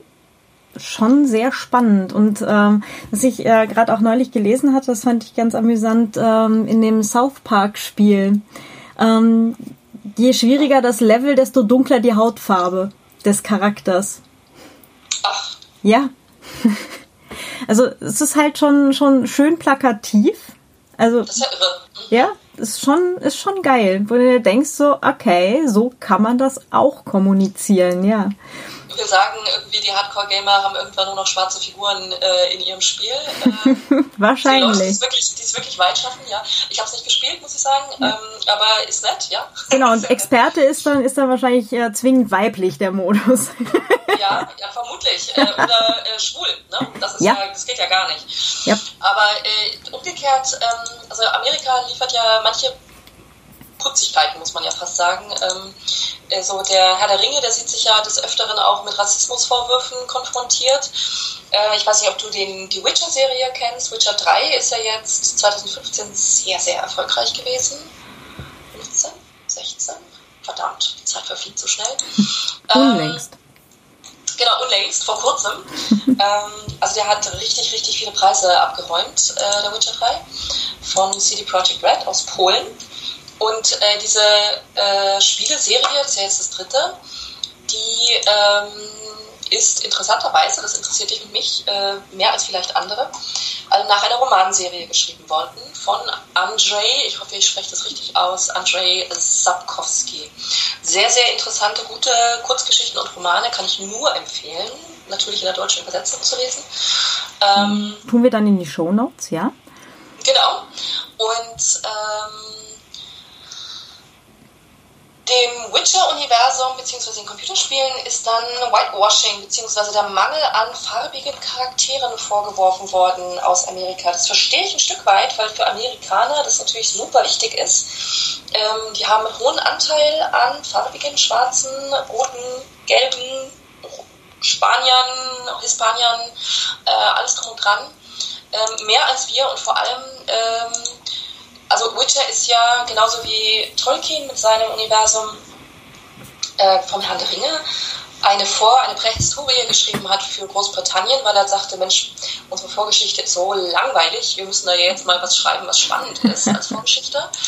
schon sehr spannend. Und ähm, was ich äh, gerade auch neulich gelesen hatte, das fand ich ganz amüsant, ähm, in dem South Park-Spiel. Ähm, je schwieriger das Level, desto dunkler die Hautfarbe des Charakters. Ach. Ja. Also es ist halt schon, schon schön plakativ. Also, das ist ja irre. Mhm. Ja, ist schon, ist schon geil, wo du dir denkst so, okay, so kann man das auch kommunizieren, ja
wir sagen irgendwie, die Hardcore-Gamer haben irgendwann nur noch schwarze Figuren äh, in ihrem Spiel. Äh,
Wahrscheinlich.
Die, es wirklich, die wirklich weit schaffen, ja. Ich habe es nicht gespielt, muss ich sagen, ja. ähm, aber ist nett, ja.
Genau, und Experte ist dann, ist dann wahrscheinlich äh, zwingend weiblich, der Modus.
ja, ja, vermutlich. Äh, oder äh, schwul, ne? Das, ist ja. ja. das geht ja gar nicht.
Ja.
Aber äh, umgekehrt, ähm, also Amerika liefert ja manche Putzigkeiten, muss man ja fast sagen. Ähm, also der Herr der Ringe, der sieht sich ja des Öfteren auch mit Rassismusvorwürfen konfrontiert. Äh, ich weiß nicht, ob du den, die Witcher-Serie kennst. Witcher 3 ist ja jetzt 2015 sehr, sehr erfolgreich gewesen. 15? 16? Verdammt, die Zeit verfliegt so schnell.
Unlängst. Ähm,
Genau, unlängst, vor kurzem. ähm, also der hat richtig, richtig viele Preise abgeräumt, äh, der Witcher 3, von CD Projekt Red aus Polen. Und äh, diese äh, Spieleserie, das ist ja jetzt das dritte, die ähm, ist interessanterweise, das interessiert dich und mich äh, mehr als vielleicht andere, also nach einer Romanserie geschrieben worden von Andrzej, ich hoffe, ich spreche das richtig aus, Andrzej Sapkowski. Sehr, sehr interessante, gute Kurzgeschichten und Romane kann ich nur empfehlen, natürlich in der deutschen Übersetzung zu lesen.
Ähm, Tun wir dann in die Show Notes, ja?
Genau. Und ähm, dem Witcher-Universum bzw. den Computerspielen ist dann Whitewashing bzw. der Mangel an farbigen Charakteren vorgeworfen worden aus Amerika. Das verstehe ich ein Stück weit, weil für Amerikaner das natürlich super wichtig ist. Ähm, die haben einen hohen Anteil an farbigen, schwarzen, roten, gelben Spaniern, Hispaniern, äh, alles drum und dran. Ähm, mehr als wir und vor allem ähm, also Witcher ist ja genauso wie Tolkien mit seinem Universum äh, vom Herrn der Ringe eine Vor-, eine Prähistorie geschrieben hat für Großbritannien, weil er sagte, Mensch, unsere Vorgeschichte ist so langweilig, wir müssen da jetzt mal was schreiben, was spannend ist als Vorgeschichte.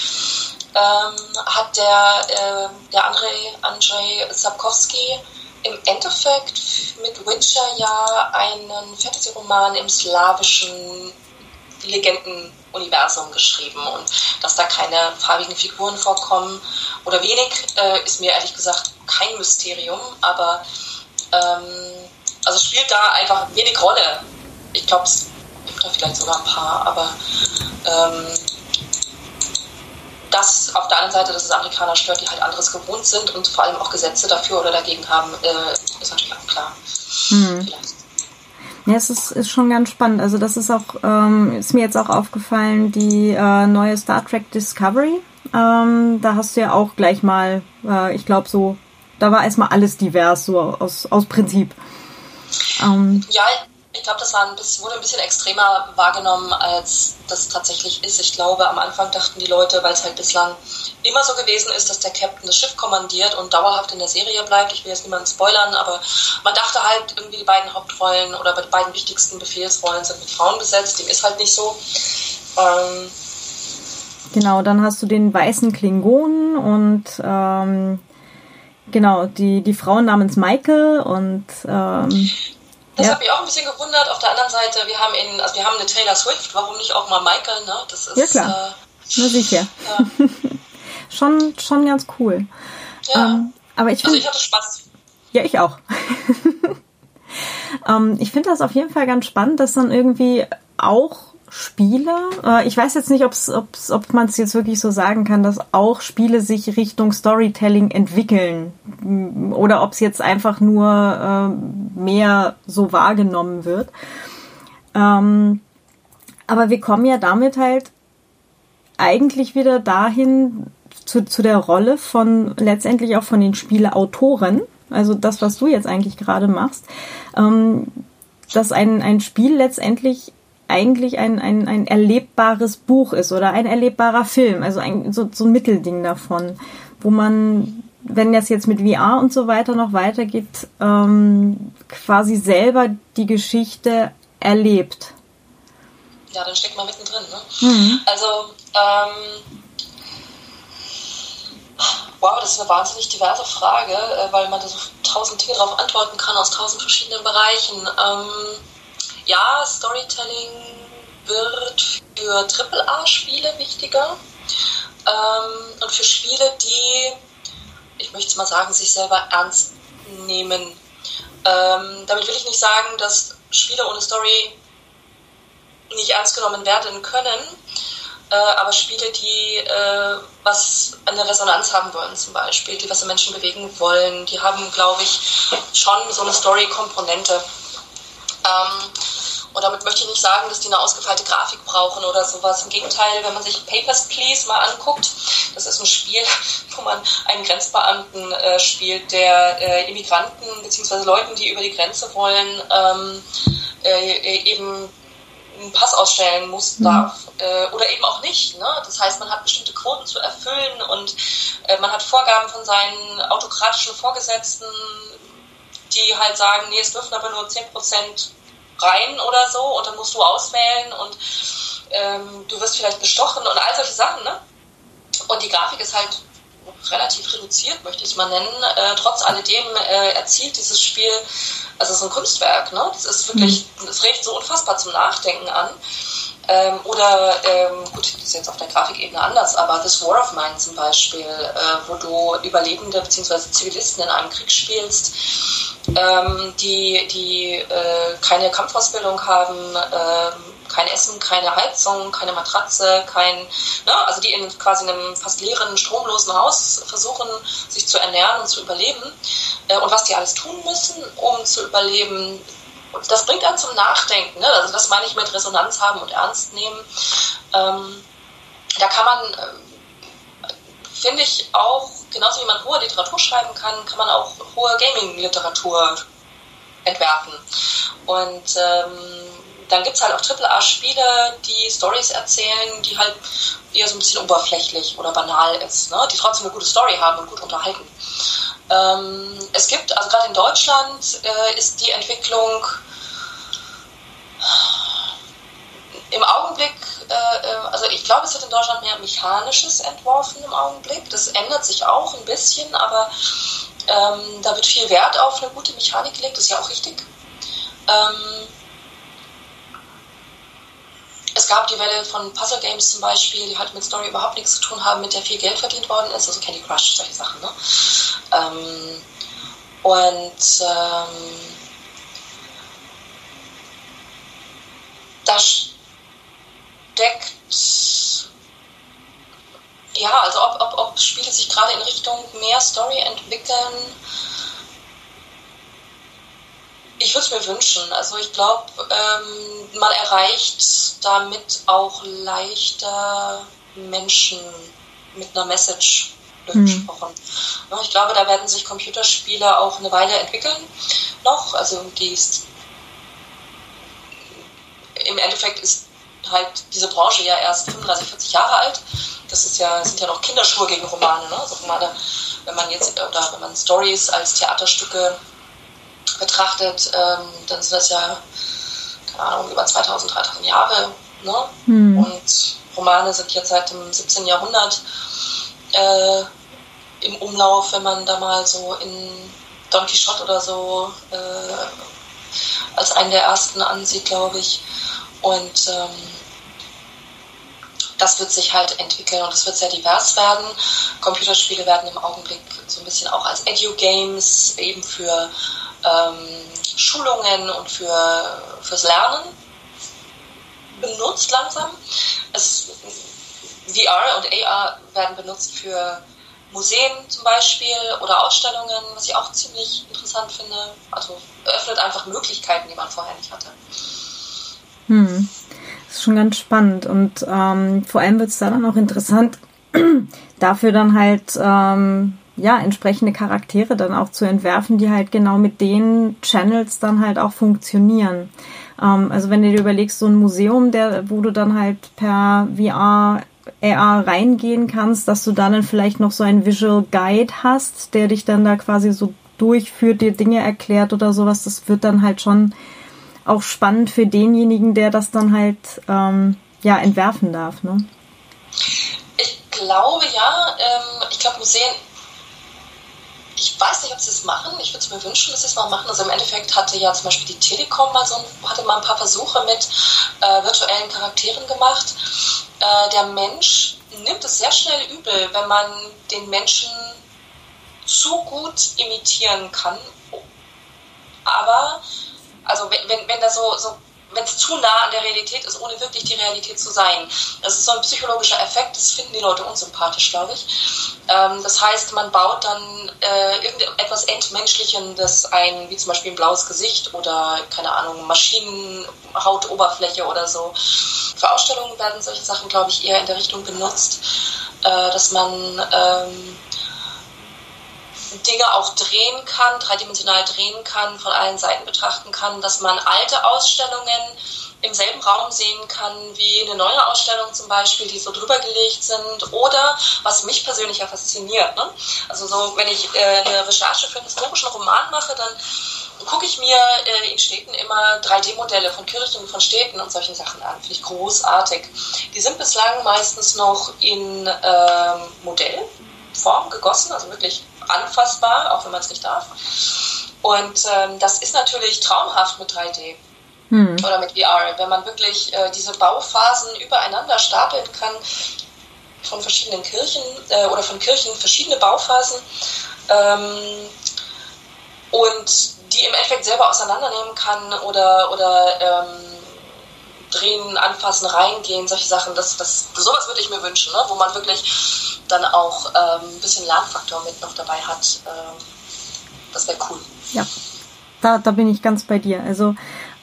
Ähm, hat der, äh, der Andrei, Andrei Sapkowski im Endeffekt mit Witcher ja einen Fantasy-Roman im slawischen Legendenuniversum geschrieben und dass da keine farbigen Figuren vorkommen oder wenig, äh, ist mir ehrlich gesagt kein Mysterium, aber ähm, also spielt da einfach wenig Rolle. Ich glaube, es gibt da vielleicht sogar ein paar, aber ähm, das auf der anderen Seite, dass es Amerikaner stört, die halt anderes gewohnt sind und vor allem auch Gesetze dafür oder dagegen haben, äh, ist natürlich auch klar. Hm. Vielleicht.
Ja, es ist, ist schon ganz spannend. Also das ist auch, ähm, ist mir jetzt auch aufgefallen, die äh, neue Star Trek Discovery. Ähm, da hast du ja auch gleich mal, äh, ich glaube so, da war erstmal alles divers, so aus, aus Prinzip.
Ähm, ja, ich glaube, das ein bisschen, wurde ein bisschen extremer wahrgenommen, als das tatsächlich ist. Ich glaube, am Anfang dachten die Leute, weil es halt bislang immer so gewesen ist, dass der Captain das Schiff kommandiert und dauerhaft in der Serie bleibt. Ich will jetzt niemanden spoilern, aber man dachte halt, irgendwie die beiden Hauptrollen oder die beiden wichtigsten Befehlsrollen sind mit Frauen besetzt. Dem ist halt nicht so. Ähm,
genau, dann hast du den weißen Klingonen und ähm, genau, die, die Frau namens Michael und ähm,
das ja. hat mich auch ein bisschen gewundert. Auf der anderen Seite, wir haben in, also wir haben eine Taylor Swift, warum nicht auch mal Michael, ne? Das ist,
ja klar. Äh, Na sicher. Ja. schon, schon ganz cool. Ja. Ähm, aber ich
also ich hatte Spaß.
Ja, ich auch. ähm, ich finde das auf jeden Fall ganz spannend, dass dann irgendwie auch Spiele, äh, ich weiß jetzt nicht, ob's, ob's, ob man es jetzt wirklich so sagen kann, dass auch Spiele sich Richtung Storytelling entwickeln oder ob es jetzt einfach nur äh, mehr so wahrgenommen wird. Ähm, aber wir kommen ja damit halt eigentlich wieder dahin zu, zu der Rolle von letztendlich auch von den Spieleautoren, also das, was du jetzt eigentlich gerade machst, ähm, dass ein, ein Spiel letztendlich eigentlich ein, ein, ein erlebbares Buch ist oder ein erlebbarer Film, also ein, so, so ein Mittelding davon, wo man, wenn das jetzt mit VR und so weiter noch weitergeht, ähm, quasi selber die Geschichte erlebt.
Ja, dann steckt man mittendrin. Ne? Mhm. Also, ähm, wow, das ist eine wahnsinnig diverse Frage, äh, weil man da so tausend Dinge drauf antworten kann aus tausend verschiedenen Bereichen. Ähm, ja, Storytelling wird für AAA-Spiele wichtiger. ähm, und für Spiele, die, ich möchte mal sagen, sich selber ernst nehmen. Ähm, damit will ich nicht sagen, dass Spiele ohne Story nicht ernst genommen werden können, äh, aber Spiele, die äh, was eine Resonanz haben wollen zum Beispiel, die was in Menschen bewegen wollen, die haben, glaube ich, schon so eine Story-Komponente. Ähm, und damit möchte ich nicht sagen, dass die eine ausgefeilte Grafik brauchen oder sowas. Im Gegenteil, wenn man sich Papers, Please mal anguckt, das ist ein Spiel, wo man einen Grenzbeamten äh, spielt, der äh, Immigranten bzw. Leuten, die über die Grenze wollen, ähm, äh, eben einen Pass ausstellen muss, mhm. darf äh, oder eben auch nicht. Ne? Das heißt, man hat bestimmte Quoten zu erfüllen und äh, man hat Vorgaben von seinen autokratischen Vorgesetzten, die halt sagen, nee, es dürfen aber nur 10% rein oder so und dann musst du auswählen und ähm, du wirst vielleicht bestochen und all solche Sachen. Ne? Und die Grafik ist halt relativ reduziert, möchte ich es mal nennen. Äh, trotz alledem äh, erzielt dieses Spiel, also es ist ein Kunstwerk, ne? Das ist wirklich, mhm. das regt so unfassbar zum Nachdenken an. Ähm, oder, ähm, gut, das ist jetzt auf der Grafikebene anders, aber This War of Mine zum Beispiel, äh, wo du Überlebende bzw. Zivilisten in einem Krieg spielst, ähm, die, die äh, keine Kampfausbildung haben, ähm, kein Essen, keine Heizung, keine Matratze, kein, ne, also die in quasi einem fast leeren, stromlosen Haus versuchen, sich zu ernähren und zu überleben äh, und was die alles tun müssen, um zu überleben. Das bringt einen zum Nachdenken. Ne? Also das meine ich mit Resonanz haben und ernst nehmen. Ähm, da kann man, äh, finde ich auch, genauso wie man hohe Literatur schreiben kann, kann man auch hohe Gaming-Literatur entwerfen. Und ähm, dann gibt es halt auch AAA-Spiele, die Stories erzählen, die halt eher so ein bisschen oberflächlich oder banal ist, ne? die trotzdem eine gute Story haben und gut unterhalten. Ähm, es gibt, also gerade in Deutschland äh, ist die Entwicklung im Augenblick, äh, äh, also ich glaube, es wird in Deutschland mehr Mechanisches entworfen im Augenblick. Das ändert sich auch ein bisschen, aber ähm, da wird viel Wert auf eine gute Mechanik gelegt, das ist ja auch richtig. Ähm, es gab die Welle von Puzzle Games zum Beispiel, die halt mit Story überhaupt nichts zu tun haben, mit der viel Geld verdient worden ist, also Candy Crush, solche Sachen. Ne? Ähm, und ähm, da steckt, ja, also ob, ob, ob Spiele sich gerade in Richtung mehr Story entwickeln, ich würde es mir wünschen. Also ich glaube, ähm, man erreicht damit auch leichter Menschen mit einer Message durchgesprochen. Mhm. Ich glaube, da werden sich Computerspiele auch eine Weile entwickeln noch. Also die ist, im Endeffekt ist halt diese Branche ja erst 35, 40 Jahre alt. Das ist ja, sind ja noch Kinderschuhe gegen Romane. Ne? Also Romane, wenn man jetzt oder wenn man Stories als Theaterstücke betrachtet, ähm, dann sind das ja, keine Ahnung, über 2000, 3000 Jahre. Ne? Mhm. Und Romane sind jetzt seit dem 17. Jahrhundert äh, im Umlauf, wenn man da mal so in Don Quixote oder so äh, als einen der ersten ansieht, glaube ich. Und ähm, das wird sich halt entwickeln und es wird sehr divers werden. Computerspiele werden im Augenblick so ein bisschen auch als Edu-Games eben für ähm, Schulungen und für, fürs Lernen benutzt langsam. Es, VR und AR werden benutzt für Museen zum Beispiel oder Ausstellungen, was ich auch ziemlich interessant finde. Also öffnet einfach Möglichkeiten, die man vorher nicht hatte.
Hm. Das ist schon ganz spannend und ähm, vor allem wird es da dann auch interessant, dafür dann halt ähm, ja, entsprechende Charaktere dann auch zu entwerfen, die halt genau mit den Channels dann halt auch funktionieren. Ähm, also wenn du dir überlegst, so ein Museum, der, wo du dann halt per VR AR reingehen kannst, dass du dann vielleicht noch so einen Visual Guide hast, der dich dann da quasi so durchführt, dir Dinge erklärt oder sowas, das wird dann halt schon auch spannend für denjenigen, der das dann halt ähm, ja entwerfen darf. Ne?
Ich glaube ja, ähm, ich glaube Museen ich weiß nicht, ob sie es machen. Ich würde es mir wünschen, dass sie es mal machen. Also im Endeffekt hatte ja zum Beispiel die Telekom mal so hatte mal ein paar Versuche mit äh, virtuellen Charakteren gemacht. Äh, der Mensch nimmt es sehr schnell übel, wenn man den Menschen zu gut imitieren kann. Aber, also wenn, wenn, wenn da so, so wenn es zu nah an der Realität ist, ohne wirklich die Realität zu sein. Das ist so ein psychologischer Effekt, das finden die Leute unsympathisch, glaube ich. Ähm, das heißt, man baut dann äh, irgendetwas Entmenschlichendes ein, wie zum Beispiel ein blaues Gesicht oder, keine Ahnung, Maschinenhautoberfläche oder so. Für Ausstellungen werden solche Sachen, glaube ich, eher in der Richtung benutzt, äh, dass man ähm, Dinge auch drehen kann, dreidimensional drehen kann, von allen Seiten betrachten kann, dass man alte Ausstellungen im selben Raum sehen kann wie eine neue Ausstellung zum Beispiel, die so drüber gelegt sind. Oder was mich persönlich ja fasziniert, ne? also so, wenn ich äh, eine Recherche für einen historischen Roman mache, dann gucke ich mir äh, in Städten immer 3D-Modelle von Kirchen, von Städten und solchen Sachen an. Finde ich großartig. Die sind bislang meistens noch in äh, Modellform gegossen, also wirklich anfassbar, auch wenn man es nicht darf. Und ähm, das ist natürlich traumhaft mit 3D hm. oder mit VR, wenn man wirklich äh, diese Bauphasen übereinander stapeln kann von verschiedenen Kirchen äh, oder von Kirchen verschiedene Bauphasen ähm, und die im Endeffekt selber auseinandernehmen kann oder, oder ähm, drehen, anfassen, reingehen, solche Sachen. Das, das, sowas würde ich mir wünschen, ne? wo man wirklich dann auch ähm, ein bisschen Lernfaktor mit noch dabei hat. Ähm, das wäre cool.
Ja, da, da bin ich ganz bei dir. Also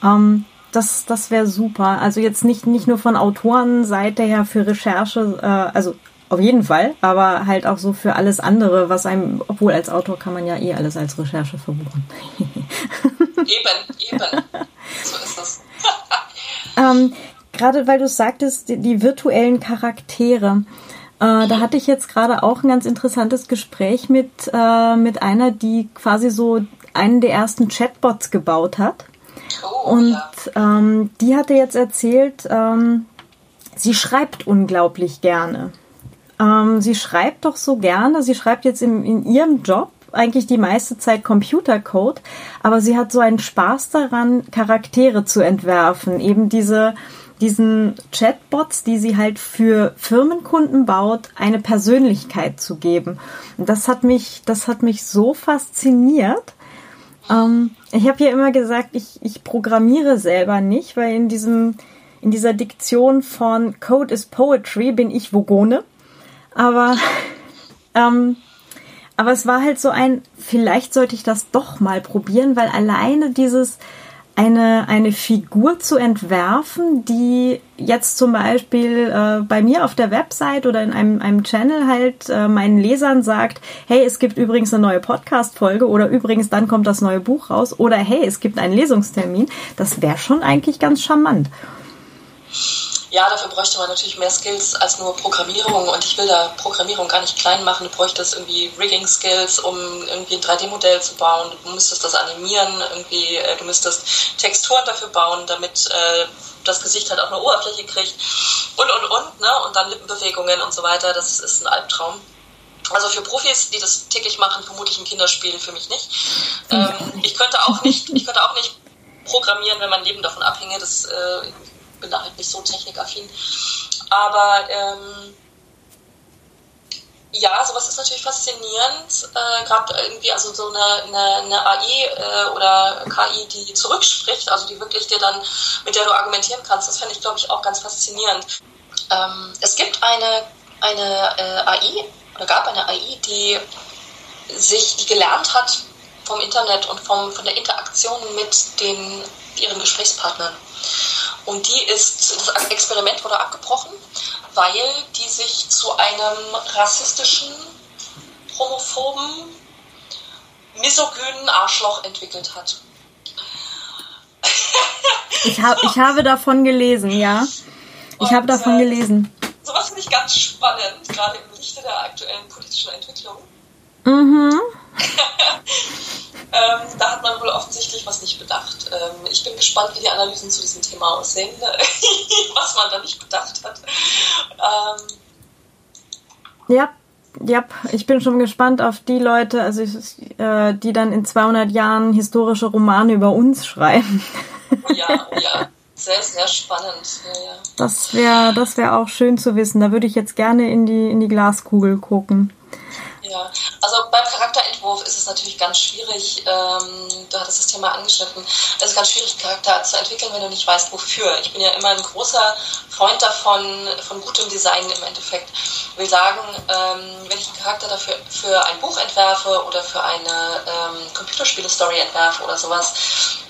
ähm, das, das wäre super. Also jetzt nicht, nicht nur von Autorenseite her für Recherche, äh, also auf jeden Fall, aber halt auch so für alles andere, was einem, obwohl als Autor kann man ja eh alles als Recherche verbuchen.
eben, eben. So ist das.
ähm, Gerade weil du sagtest, die, die virtuellen Charaktere. Äh, da hatte ich jetzt gerade auch ein ganz interessantes Gespräch mit, äh, mit einer, die quasi so einen der ersten Chatbots gebaut hat. Oh, und ja. ähm, die hatte jetzt erzählt, ähm, sie schreibt unglaublich gerne. Ähm, sie schreibt doch so gerne, sie schreibt jetzt im, in ihrem Job eigentlich die meiste Zeit Computercode, aber sie hat so einen Spaß daran, Charaktere zu entwerfen, eben diese diesen Chatbots, die sie halt für Firmenkunden baut, eine Persönlichkeit zu geben. Und das hat mich, das hat mich so fasziniert. Ähm, ich habe ja immer gesagt, ich, ich programmiere selber nicht, weil in diesem, in dieser Diktion von Code is Poetry bin ich Vogone. Aber, ähm, aber es war halt so ein, vielleicht sollte ich das doch mal probieren, weil alleine dieses, eine, eine Figur zu entwerfen, die jetzt zum Beispiel äh, bei mir auf der Website oder in einem, einem Channel halt äh, meinen Lesern sagt, hey, es gibt übrigens eine neue Podcast-Folge oder übrigens dann kommt das neue Buch raus oder hey, es gibt einen Lesungstermin, das wäre schon eigentlich ganz charmant.
Ja, dafür bräuchte man natürlich mehr Skills als nur Programmierung und ich will da Programmierung gar nicht klein machen. Du bräuchtest irgendwie Rigging-Skills, um irgendwie ein 3D-Modell zu bauen. Du müsstest das animieren, irgendwie, äh, du müsstest Texturen dafür bauen, damit äh, das Gesicht halt auch eine Oberfläche kriegt und und und, ne? Und dann Lippenbewegungen und so weiter. Das ist ein Albtraum. Also für Profis, die das täglich machen, vermutlich ein Kinderspiel, für mich nicht. Ähm, ich könnte auch nicht, ich könnte auch nicht programmieren, wenn mein Leben davon abhinge. Das äh, bin da halt nicht so technikaffin. Aber ähm, ja, sowas ist natürlich faszinierend. Äh, Gerade irgendwie also so eine, eine, eine AI äh, oder KI, die zurückspricht, also die wirklich dir dann, mit der du argumentieren kannst, das fände ich, glaube ich, auch ganz faszinierend. Ähm, es gibt eine, eine äh, AI, oder gab eine AI, die sich, die gelernt hat vom Internet und vom, von der Interaktion mit den, ihren Gesprächspartnern. Und die ist, das Experiment wurde abgebrochen, weil die sich zu einem rassistischen, homophoben, misogynen Arschloch entwickelt hat.
Ich, hab, ich habe davon gelesen, ja. Ich habe davon äh, gelesen.
Sowas finde ich ganz spannend, gerade im Lichte der aktuellen politischen Entwicklung.
Mhm.
ähm, da hat man wohl offensichtlich was nicht bedacht. Ähm, ich bin gespannt, wie die Analysen zu diesem Thema aussehen, was man da nicht bedacht hat.
Ähm, ja, ja, ich bin schon gespannt auf die Leute, also äh, die dann in 200 Jahren historische Romane über uns schreiben.
oh ja, oh ja. Sehr, sehr spannend. Ja, ja.
Das wäre das wär auch schön zu wissen. Da würde ich jetzt gerne in die, in die Glaskugel gucken.
Ja, also beim Charakterentwurf ist es natürlich ganz schwierig, ähm, du hattest das Thema angeschnitten, es ist ganz schwierig, Charakter zu entwickeln, wenn du nicht weißt, wofür. Ich bin ja immer ein großer Freund davon, von gutem Design im Endeffekt. Ich will sagen, ähm, wenn ich einen Charakter dafür für ein Buch entwerfe oder für eine ähm, Computerspiele-Story entwerfe oder sowas,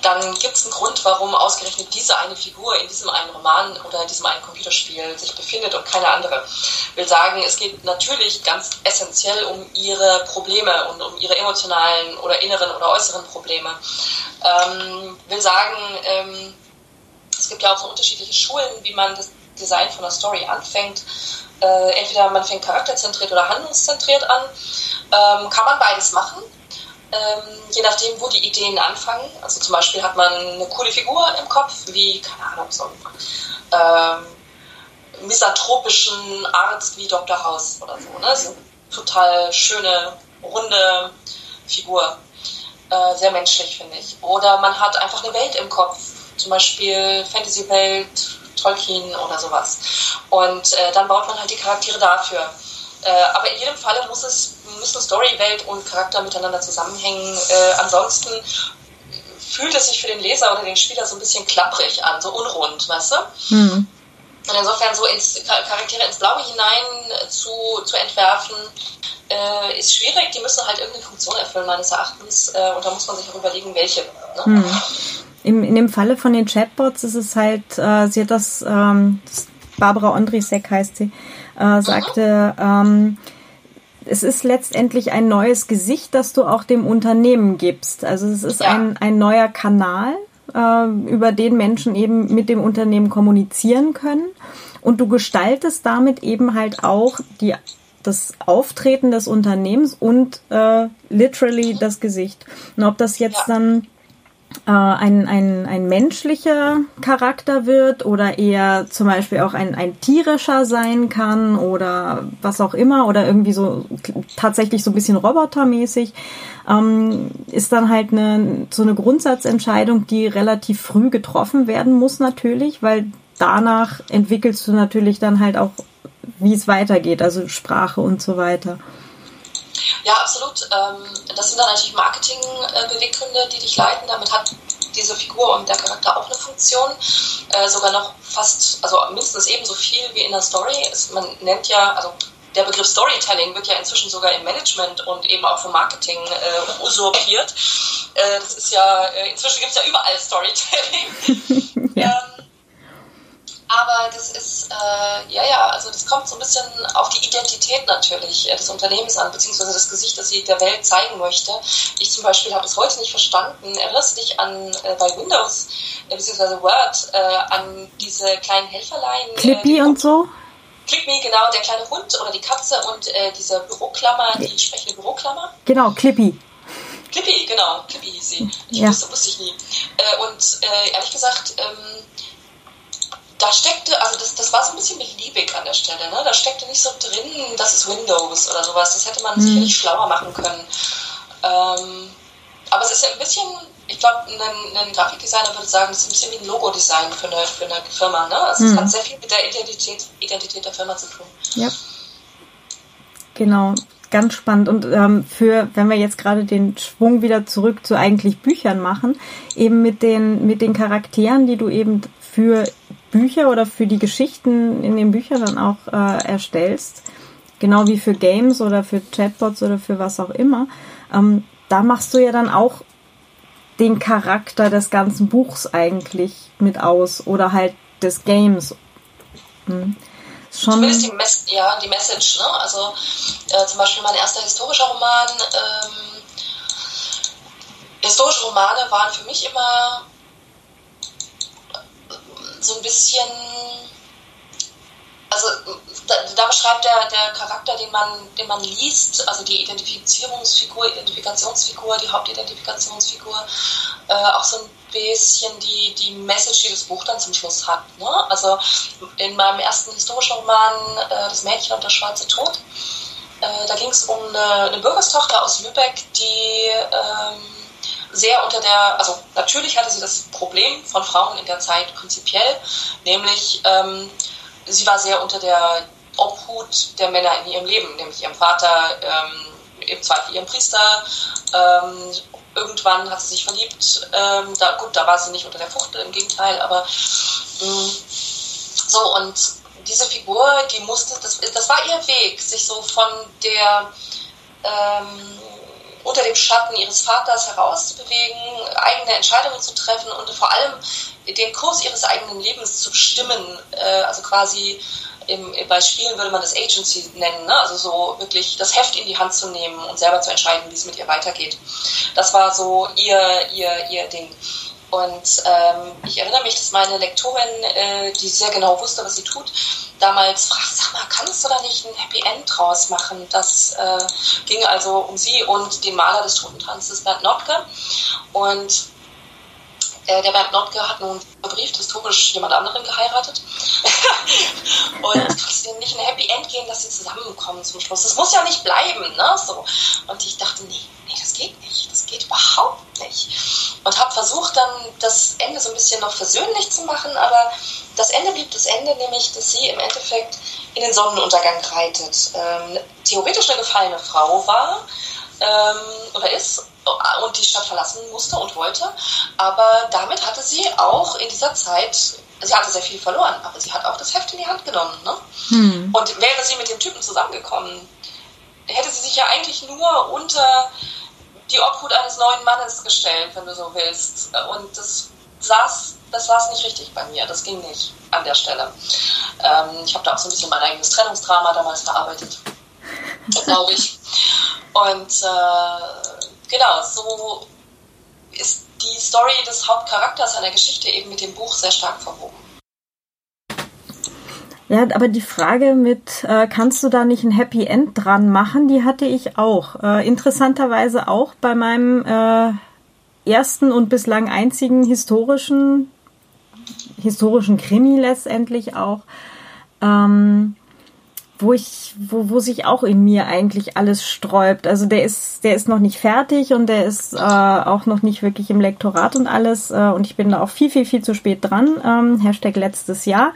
dann gibt es einen Grund, warum ausgerechnet diese eine Figur in diesem einen Roman oder in diesem einen Computerspiel sich befindet und keine andere. Ich will sagen, es geht natürlich ganz essentiell um ihre Probleme und um ihre emotionalen oder inneren oder äußeren Probleme. Ähm, will sagen, ähm, es gibt ja auch so unterschiedliche Schulen, wie man das Design von einer Story anfängt. Äh, entweder man fängt charakterzentriert oder handlungszentriert an. Ähm, kann man beides machen. Ähm, je nachdem, wo die Ideen anfangen. Also zum Beispiel hat man eine coole Figur im Kopf, wie, keine Ahnung, so einen ähm, misanthropischen Arzt wie Dr. House oder so. Ne? so total schöne, runde Figur. Äh, sehr menschlich, finde ich. Oder man hat einfach eine Welt im Kopf, zum Beispiel Fantasy-Welt, Tolkien oder sowas. Und äh, dann baut man halt die Charaktere dafür. Äh, aber in jedem Falle muss es, müssen Story-Welt und Charakter miteinander zusammenhängen. Äh, ansonsten fühlt es sich für den Leser oder den Spieler so ein bisschen klapprig an, so unrund, weißt du? Mhm. Und insofern so ins, Charaktere ins Blaue hinein äh, zu, zu entwerfen, äh, ist schwierig. Die müssen halt irgendeine Funktion erfüllen, meines Erachtens. Äh, und da muss man sich auch überlegen, welche. Ne?
Hm. Im, in dem Falle von den Chatbots ist es halt, äh, sie hat das, ähm, Barbara Ondrisek heißt sie, äh, sagte, mhm. ähm, es ist letztendlich ein neues Gesicht, das du auch dem Unternehmen gibst. Also es ist ja. ein, ein neuer Kanal, über den Menschen eben mit dem Unternehmen kommunizieren können. Und du gestaltest damit eben halt auch die, das Auftreten des Unternehmens und äh, literally das Gesicht. Und ob das jetzt ja. dann äh, ein, ein, ein menschlicher Charakter wird oder eher zum Beispiel auch ein, ein tierischer sein kann oder was auch immer oder irgendwie so tatsächlich so ein bisschen robotermäßig, ähm, ist dann halt eine, so eine Grundsatzentscheidung, die relativ früh getroffen werden muss natürlich, weil danach entwickelst du natürlich dann halt auch, wie es weitergeht, also Sprache und so weiter.
Ja, absolut. Ähm, das sind dann natürlich Marketing-Beweggründe, die dich leiten. Damit hat diese Figur und der Charakter auch eine Funktion. Äh, sogar noch fast, also mindestens ebenso viel wie in der Story. man nennt ja, also der Begriff Storytelling wird ja inzwischen sogar im Management und eben auch vom Marketing äh, usurpiert. Äh, das ist ja, inzwischen gibt es ja überall Storytelling. ja. ähm, aber das ist, äh, ja, ja, also das kommt so ein bisschen auf die Identität natürlich äh, des Unternehmens an, beziehungsweise das Gesicht, das sie der Welt zeigen möchte. Ich zum Beispiel habe es heute nicht verstanden. Erinnerst du dich an äh, bei Windows, äh, beziehungsweise Word, äh, an diese kleinen Helferlein?
Äh, Clippy und so?
Clippy, genau, der kleine Hund oder die Katze und äh, diese Büroklammer, die sprechende Büroklammer.
Genau, Clippy.
Clippy, genau, Clippy hieß sie. Ich ja. wusste, wusste ich nie. Äh, und äh, ehrlich gesagt, ähm, da steckte, also das, das war so ein bisschen beliebig an der Stelle, ne? Da steckte nicht so drin, das ist Windows oder sowas. Das hätte man mhm. sicherlich schlauer machen können. Ähm, aber es ist ja ein bisschen, ich glaube, ein, ein, Grafikdesigner würde sagen, es ist ein bisschen wie ein Logo-Design für eine, für eine Firma. Ne? Also mhm. Es hat sehr viel mit der Identität, Identität der Firma zu tun.
Ja. Genau, ganz spannend. Und ähm, für, wenn wir jetzt gerade den Schwung wieder zurück zu eigentlich Büchern machen, eben mit den, mit den Charakteren, die du eben für Bücher oder für die Geschichten in den Büchern dann auch äh, erstellst, genau wie für Games oder für Chatbots oder für was auch immer, ähm, da machst du ja dann auch den Charakter des ganzen Buchs eigentlich mit aus oder halt des Games.
Hm. Schon Zumindest die, Mes ja, die Message, ne? Also äh, zum Beispiel mein erster historischer Roman. Ähm, historische Romane waren für mich immer so ein bisschen, also da, da beschreibt der, der Charakter, den man, den man liest, also die Identifizierungsfigur, Identifikationsfigur, die Hauptidentifikationsfigur, äh, auch so ein bisschen die, die Message, die das Buch dann zum Schluss hat. Ne? Also in meinem ersten historischen Roman, äh, Das Mädchen und der schwarze Tod, äh, da ging es um eine, eine Bürgerstochter aus Lübeck, die ähm, sehr unter der, also natürlich hatte sie das Problem von Frauen in der Zeit prinzipiell, nämlich ähm, sie war sehr unter der Obhut der Männer in ihrem Leben, nämlich ihrem Vater, ähm, im Zweifel ihrem Priester. Ähm, irgendwann hat sie sich verliebt. Ähm, da, gut, da war sie nicht unter der Fuchtel, im Gegenteil, aber mh, mm, so und diese Figur, die musste, das, das war ihr Weg, sich so von der ähm, unter dem Schatten ihres Vaters herauszubewegen, eigene Entscheidungen zu treffen und vor allem den Kurs ihres eigenen Lebens zu bestimmen, äh, also quasi im, bei Spielen würde man das Agency nennen, ne? also so wirklich das Heft in die Hand zu nehmen und selber zu entscheiden, wie es mit ihr weitergeht. Das war so ihr, ihr, ihr Ding. Und ähm, ich erinnere mich, dass meine Lektorin, äh, die sehr genau wusste, was sie tut, damals fragte, sag mal, kannst du da nicht ein Happy End draus machen? Das äh, ging also um sie und den Maler des Totentanzes, Bernd Notke. Und äh, der Bernd Notke hat nun verbrieft historisch jemand anderen geheiratet. und kannst du nicht ein Happy End gehen, dass sie zusammenkommen zum Schluss? Das muss ja nicht bleiben, ne? So. Und ich dachte, nee, nee, das geht nicht. Das geht überhaupt nicht. Und habe versucht, dann das Ende so ein bisschen noch versöhnlich zu machen, aber das Ende blieb das Ende, nämlich, dass sie im Endeffekt in den Sonnenuntergang reitet. Ähm, theoretisch eine gefallene Frau war ähm, oder ist und die Stadt verlassen musste und wollte. Aber damit hatte sie auch in dieser Zeit, sie hatte sehr viel verloren, aber sie hat auch das Heft in die Hand genommen. Ne? Hm. Und wäre sie mit dem Typen zusammengekommen, hätte sie sich ja eigentlich nur unter die Obhut eines neuen Mannes gestellt, wenn du so willst. Und das saß, das saß nicht richtig bei mir. Das ging nicht an der Stelle. Ähm, ich habe da auch so ein bisschen mein eigenes Trennungsdrama damals verarbeitet, glaube ich. Und äh, genau, so ist die Story des Hauptcharakters einer Geschichte eben mit dem Buch sehr stark verwoben.
Ja, aber die Frage mit, äh, kannst du da nicht ein Happy End dran machen, die hatte ich auch. Äh, interessanterweise auch bei meinem äh, ersten und bislang einzigen historischen, historischen Krimi letztendlich auch. Ähm, wo ich, wo, wo sich auch in mir eigentlich alles sträubt. Also der ist, der ist noch nicht fertig und der ist äh, auch noch nicht wirklich im Lektorat und alles. Äh, und ich bin da auch viel, viel, viel zu spät dran. Ähm, Hashtag letztes Jahr.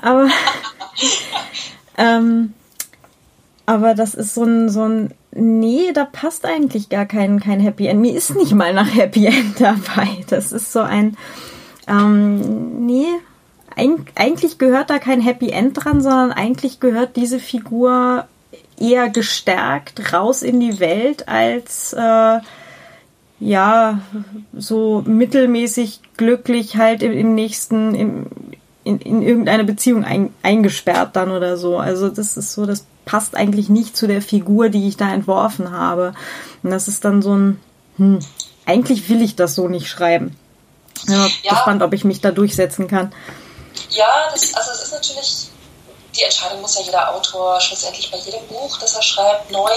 Aber, ähm, aber das ist so ein, so ein, nee, da passt eigentlich gar kein, kein Happy End. Mir ist nicht mal nach Happy End dabei. Das ist so ein, ähm, nee, eigentlich gehört da kein Happy End dran, sondern eigentlich gehört diese Figur eher gestärkt raus in die Welt als äh, ja so mittelmäßig glücklich halt im, im nächsten im, in, in irgendeine Beziehung ein, eingesperrt dann oder so. Also das ist so, das passt eigentlich nicht zu der Figur, die ich da entworfen habe. Und das ist dann so ein, hm, eigentlich will ich das so nicht schreiben. Ja, ja. gespannt, ob ich mich da durchsetzen kann.
Ja, das, also es ist natürlich, die Entscheidung muss ja jeder Autor schlussendlich bei jedem Buch, das er schreibt, neu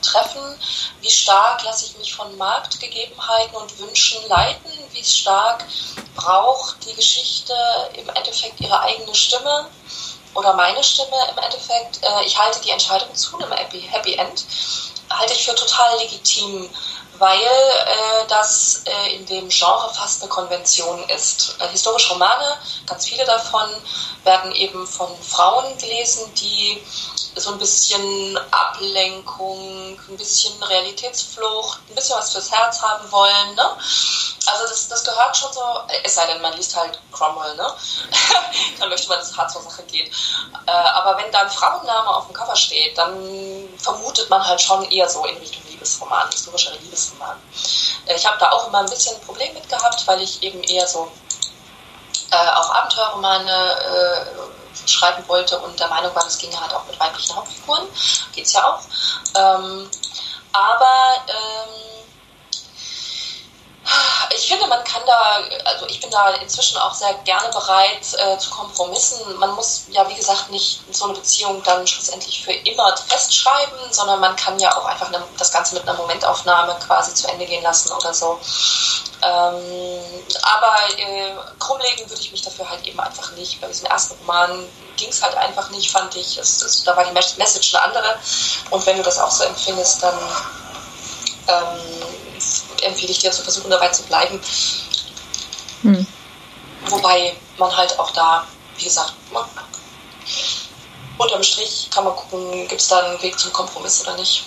treffen. Wie stark lasse ich mich von Marktgegebenheiten und Wünschen leiten? Wie stark braucht die Geschichte im Endeffekt ihre eigene Stimme? Oder meine Stimme im Endeffekt. Äh, ich halte die Entscheidung zu einem Happy End, halte ich für total legitim weil äh, das äh, in dem Genre fast eine Konvention ist. Äh, historische Romane, ganz viele davon, werden eben von Frauen gelesen, die so ein bisschen Ablenkung, ein bisschen Realitätsflucht, ein bisschen was fürs Herz haben wollen. Ne? Also das, das gehört schon so, es sei denn, man liest halt Cromwell, ne? dann möchte man, dass es hart zur Sache geht. Äh, aber wenn da ein Frauenname auf dem Cover steht, dann vermutet man halt schon eher so in Richtung Liebesroman, historischer Liebesroman. Äh, ich habe da auch immer ein bisschen ein Problem mit gehabt, weil ich eben eher so äh, auch Abenteuerromane äh, schreiben wollte und der Meinung war, das ginge halt auch mit weiblichen Hauptfiguren. Geht's ja auch. Ähm, aber ähm, ich finde, man kann da, also ich bin da inzwischen auch sehr gerne bereit äh, zu Kompromissen. Man muss ja, wie gesagt, nicht so eine Beziehung dann schlussendlich für immer festschreiben, sondern man kann ja auch einfach eine, das Ganze mit einer Momentaufnahme quasi zu Ende gehen lassen oder so. Ähm, aber äh, krummlegen würde ich mich dafür halt eben einfach nicht. Bei diesem ersten Roman ging es halt einfach nicht, fand ich. Es, es, da war die Message eine andere. Und wenn du das auch so empfindest, dann ähm, empfehle ich dir zu versuchen, dabei zu bleiben. Hm. Wobei man halt auch da, wie gesagt, man, unterm Strich kann man gucken, gibt es da einen Weg zum Kompromiss oder nicht.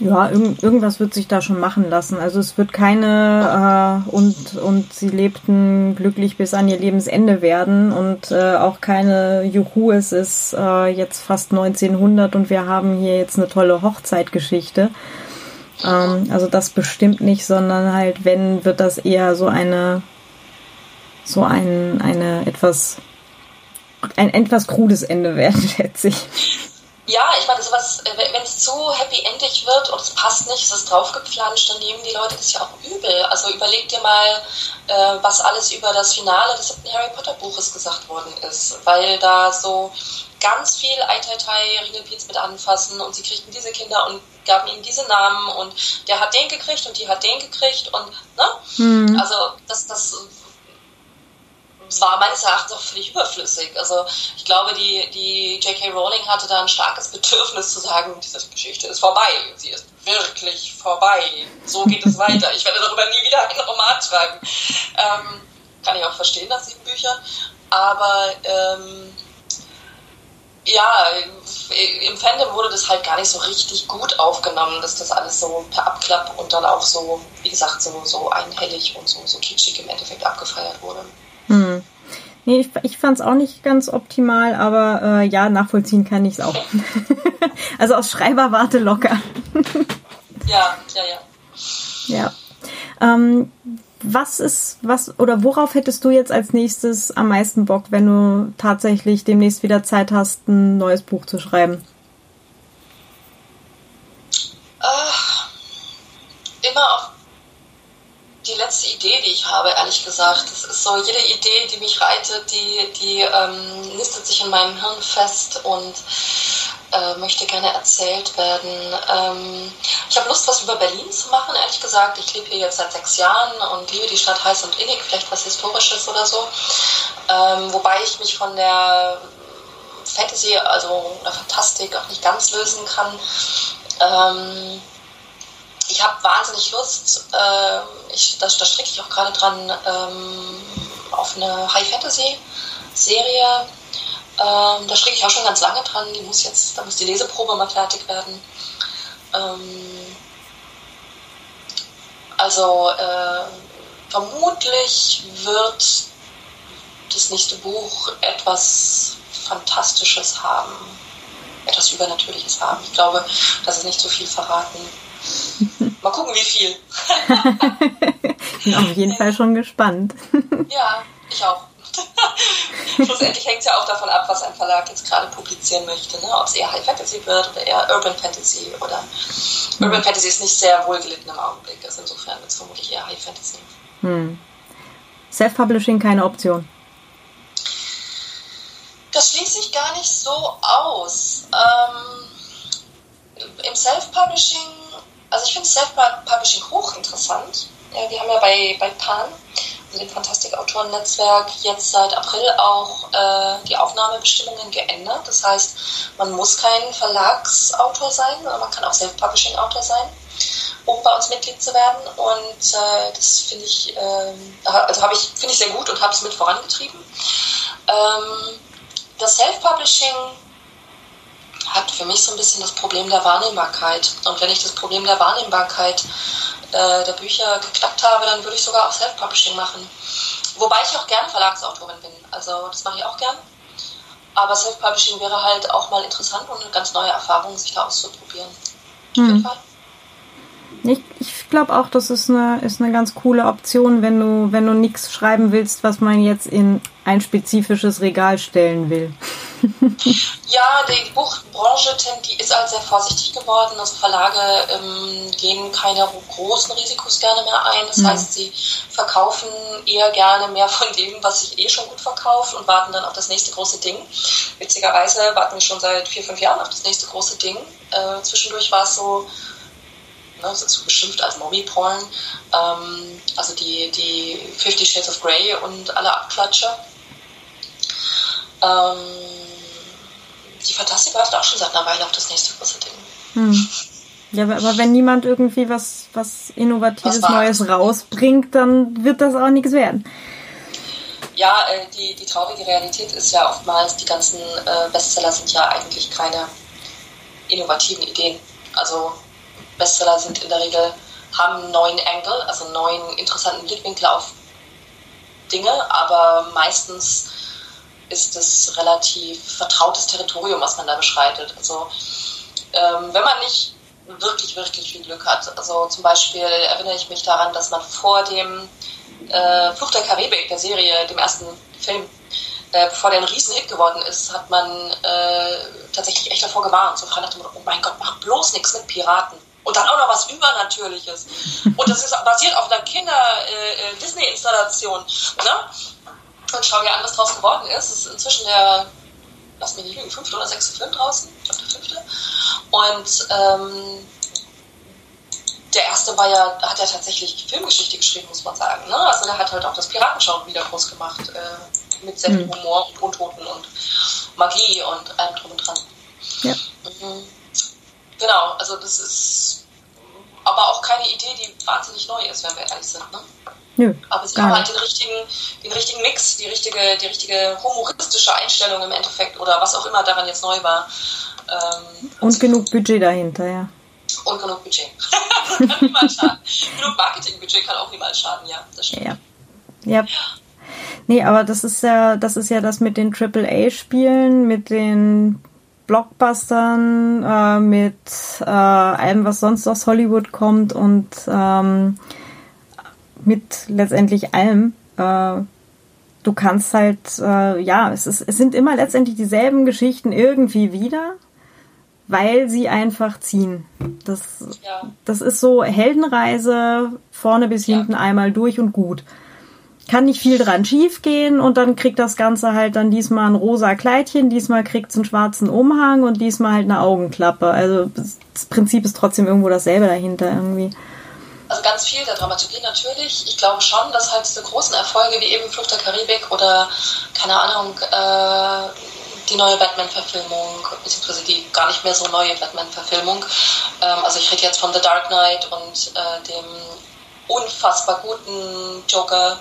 Ja, irg irgendwas wird sich da schon machen lassen. Also es wird keine äh, und und sie lebten glücklich bis an ihr Lebensende werden und äh, auch keine Juhu, es ist äh, jetzt fast 1900 und wir haben hier jetzt eine tolle Hochzeitgeschichte. Ähm, also das bestimmt nicht, sondern halt wenn wird das eher so eine so ein eine etwas ein etwas krudes Ende werden, schätze ich.
Ja, ich meine, sowas, äh, wenn es zu happy-endig wird und es passt nicht, es ist draufgepflanscht, dann nehmen die Leute das ja auch übel. Also überleg dir mal, äh, was alles über das Finale des siebten Harry Potter Buches gesagt worden ist, weil da so ganz viel Eitetai Ringelpiez mit anfassen und sie kriegten diese Kinder und gaben ihnen diese Namen und der hat den gekriegt und die hat den gekriegt und, ne? Mhm. Also das, das war meines Erachtens auch völlig überflüssig. Also ich glaube, die, die J.K. Rowling hatte da ein starkes Bedürfnis zu sagen, diese Geschichte ist vorbei. Sie ist wirklich vorbei. So geht es weiter. Ich werde darüber nie wieder einen Roman schreiben. Ähm, kann ich auch verstehen nach sieben Büchern. Aber ähm, ja, im Fandom wurde das halt gar nicht so richtig gut aufgenommen, dass das alles so per Abklapp und dann auch so, wie gesagt, so, so einhellig und so, so kitschig im Endeffekt abgefeiert wurde.
Hm. Nee, ich, ich fand es auch nicht ganz optimal, aber äh, ja, nachvollziehen kann ich es auch. also aus Schreiberwarte locker.
ja, ja, ja.
Ja. Ähm, was ist, was oder worauf hättest du jetzt als nächstes am meisten Bock, wenn du tatsächlich demnächst wieder Zeit hast, ein neues Buch zu schreiben?
Ach, immer auf die letzte Idee, die ich habe, ehrlich gesagt. Das ist so, jede Idee, die mich reitet, die, die ähm, nistet sich in meinem Hirn fest und äh, möchte gerne erzählt werden. Ähm, ich habe Lust, was über Berlin zu machen, ehrlich gesagt. Ich lebe hier jetzt seit sechs Jahren und liebe die Stadt heiß und innig, vielleicht was Historisches oder so. Ähm, wobei ich mich von der Fantasy, also der Fantastik auch nicht ganz lösen kann. Ähm, ich habe wahnsinnig Lust, äh, ich, da, da stricke ich auch gerade dran, ähm, auf eine High-Fantasy-Serie. Ähm, da stricke ich auch schon ganz lange dran. Die muss jetzt, da muss die Leseprobe mal fertig werden. Ähm, also äh, vermutlich wird das nächste Buch etwas Fantastisches haben, etwas Übernatürliches haben. Ich glaube, das ist nicht so viel verraten. Mal gucken, wie viel.
Bin auf jeden Fall schon gespannt.
ja, ich auch. Schlussendlich hängt es ja auch davon ab, was ein Verlag jetzt gerade publizieren möchte. Ne? Ob es eher High Fantasy wird oder eher Urban Fantasy. Oder hm. Urban Fantasy ist nicht sehr wohlgelitten im Augenblick. Also insofern wird es vermutlich eher High Fantasy. Hm.
Self-Publishing keine Option.
Das schließe ich gar nicht so aus. Ähm, Im Self-Publishing also ich finde Self-Publishing hochinteressant. Wir haben ja bei, bei PAN, also dem Fantastikautoren-Netzwerk, jetzt seit April auch äh, die Aufnahmebestimmungen geändert. Das heißt, man muss kein Verlagsautor sein, sondern man kann auch Self-Publishing-Autor sein, um bei uns Mitglied zu werden. Und äh, das finde ich, äh, also ich, finde ich sehr gut und habe es mit vorangetrieben. Ähm, das Self-Publishing hat für mich so ein bisschen das Problem der Wahrnehmbarkeit. Und wenn ich das Problem der Wahrnehmbarkeit äh, der Bücher geknackt habe, dann würde ich sogar auch Self-Publishing machen. Wobei ich auch gerne Verlagsautorin bin. Also das mache ich auch gern. Aber Self-Publishing wäre halt auch mal interessant und eine ganz neue Erfahrung, sich da auszuprobieren. Auf jeden hm. Fall.
Ich, ich glaube auch, das ist eine, ist eine ganz coole Option, wenn du, wenn du nichts schreiben willst, was man jetzt in ein spezifisches Regal stellen will.
ja, die Buchbranche die ist halt sehr vorsichtig geworden. Also Verlage ähm, gehen keine großen Risikos gerne mehr ein. Das mhm. heißt, sie verkaufen eher gerne mehr von dem, was sich eh schon gut verkauft und warten dann auf das nächste große Ding. Witzigerweise warten wir schon seit vier, fünf Jahren auf das nächste große Ding. Äh, zwischendurch war es so, ne, so beschimpft als Mommy-Porn. Ähm, also die, die Fifty Shades of Grey und alle Abklatscher. Ähm, die Fantastik wartet auch schon seit einer Weile auf das nächste große Ding. Hm.
Ja, aber wenn niemand irgendwie was, was Innovatives was Neues rausbringt, dann wird das auch nichts werden.
Ja, äh, die, die traurige Realität ist ja oftmals, die ganzen äh, Bestseller sind ja eigentlich keine innovativen Ideen. Also Bestseller sind in der Regel, haben neuen Angle, also neuen interessanten Blickwinkel auf Dinge, aber meistens ist es relativ vertrautes Territorium, was man da beschreitet. Also ähm, wenn man nicht wirklich, wirklich viel Glück hat. Also zum Beispiel erinnere ich mich daran, dass man vor dem äh, Flucht der Karibik, der Serie, dem ersten Film, äh, bevor der ein Riesenhit geworden ist, hat man äh, tatsächlich echt davor gewarnt. So frei nach dem Motto, oh mein Gott, mach bloß nichts mit Piraten. Und dann auch noch was Übernatürliches. Und das ist basiert auf einer Kinder-Disney-Installation. Äh, ne? Und schau dir an, was draus geworden ist. Es ist inzwischen der, lass mich nicht lügen, fünfte oder sechste Film draußen. Ich glaube, der fünfte. Und ähm, der erste war ja, hat ja tatsächlich Filmgeschichte geschrieben, muss man sagen. Ne? Also der hat halt auch das Piratenschauen wieder groß gemacht. Äh, mit sehr viel mhm. Humor und Untoten und Magie und allem drum und dran. Ja. Mhm. Genau, also das ist aber auch keine Idee, die wahnsinnig neu ist, wenn wir ehrlich sind. Ne? Nö, aber sie haben halt den richtigen, den richtigen Mix, die richtige, die richtige humoristische Einstellung im Endeffekt oder was auch immer daran jetzt neu war.
Ähm, und genug Budget dahinter, ja.
Und genug Budget. kann niemals schaden. genug Marketingbudget kann auch niemals schaden, ja, das stimmt. Ja.
ja. Nee, aber das ist ja, das ist ja das mit den AAA-Spielen, mit den Blockbustern, äh, mit äh, allem, was sonst aus Hollywood kommt und ähm, mit letztendlich allem. Äh, du kannst halt, äh, ja, es, ist, es sind immer letztendlich dieselben Geschichten irgendwie wieder, weil sie einfach ziehen. Das, ja. das ist so Heldenreise vorne bis hinten ja. einmal durch und gut kann nicht viel dran schiefgehen und dann kriegt das Ganze halt dann diesmal ein rosa Kleidchen, diesmal kriegt es einen schwarzen Umhang und diesmal halt eine Augenklappe. Also das Prinzip ist trotzdem irgendwo dasselbe dahinter irgendwie.
Also ganz viel der Dramaturgie natürlich. Ich glaube schon, dass halt diese großen Erfolge wie eben Flucht der Karibik oder keine Ahnung, äh, die neue Batman-Verfilmung, beziehungsweise die gar nicht mehr so neue Batman-Verfilmung. Ähm, also ich rede jetzt von The Dark Knight und äh, dem unfassbar guten Joker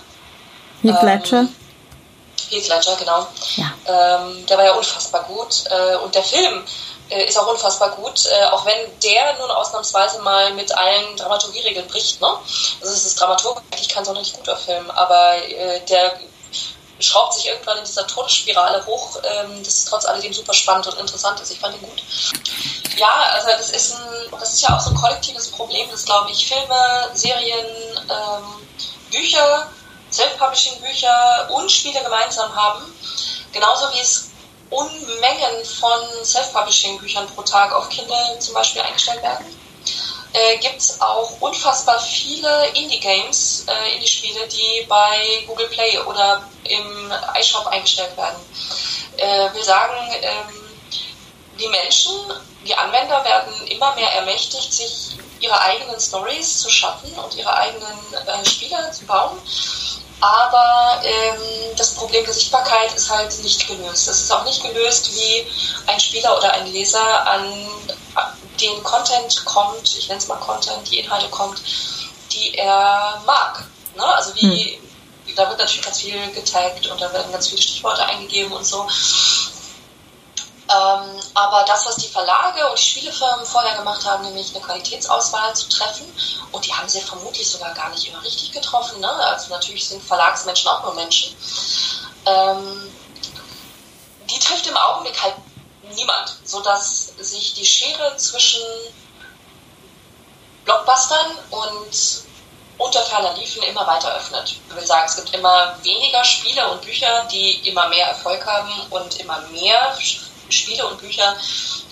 Heath ähm, Ledger.
Heath Ledger, genau. Ja. Ähm, der war ja unfassbar gut. Äh, und der Film äh, ist auch unfassbar gut, äh, auch wenn der nun ausnahmsweise mal mit allen Dramaturgieregeln bricht. Ne? Also es ist Dramaturg eigentlich kein sonderlich guter Film, aber äh, der schraubt sich irgendwann in dieser Todesspirale hoch, ähm, das ist trotz alledem super spannend und interessant ist. Ich fand ihn gut. Ja, also das ist, ein, das ist ja auch so ein kollektives Problem, das glaube ich Filme, Serien, ähm, Bücher Self-Publishing-Bücher und Spiele gemeinsam haben. Genauso wie es Unmengen von Self-Publishing-Büchern pro Tag auf Kindle zum Beispiel eingestellt werden, äh, gibt es auch unfassbar viele Indie-Games, äh, Indie-Spiele, die bei Google Play oder im iShop eingestellt werden. Äh, will sagen, ähm, die Menschen, die Anwender werden immer mehr ermächtigt, sich ihre eigenen Stories zu schaffen und ihre eigenen äh, Spiele zu bauen aber ähm, das Problem der Sichtbarkeit ist halt nicht gelöst. Es ist auch nicht gelöst, wie ein Spieler oder ein Leser an den Content kommt, ich nenne es mal Content, die Inhalte kommt, die er mag. Ne? Also wie, hm. da wird natürlich ganz viel getaggt und da werden ganz viele Stichworte eingegeben und so. Ähm, aber das, was die Verlage und die Spielefirmen vorher gemacht haben, nämlich eine Qualitätsauswahl zu treffen, und die haben sie vermutlich sogar gar nicht immer richtig getroffen. Ne? Also natürlich sind Verlagsmenschen auch nur Menschen. Ähm, die trifft im Augenblick halt niemand, sodass sich die Schere zwischen Blockbustern und unter ferner Liefen immer weiter öffnet. Ich will sagen, es gibt immer weniger Spiele und Bücher, die immer mehr Erfolg haben und immer mehr Spiele und Bücher,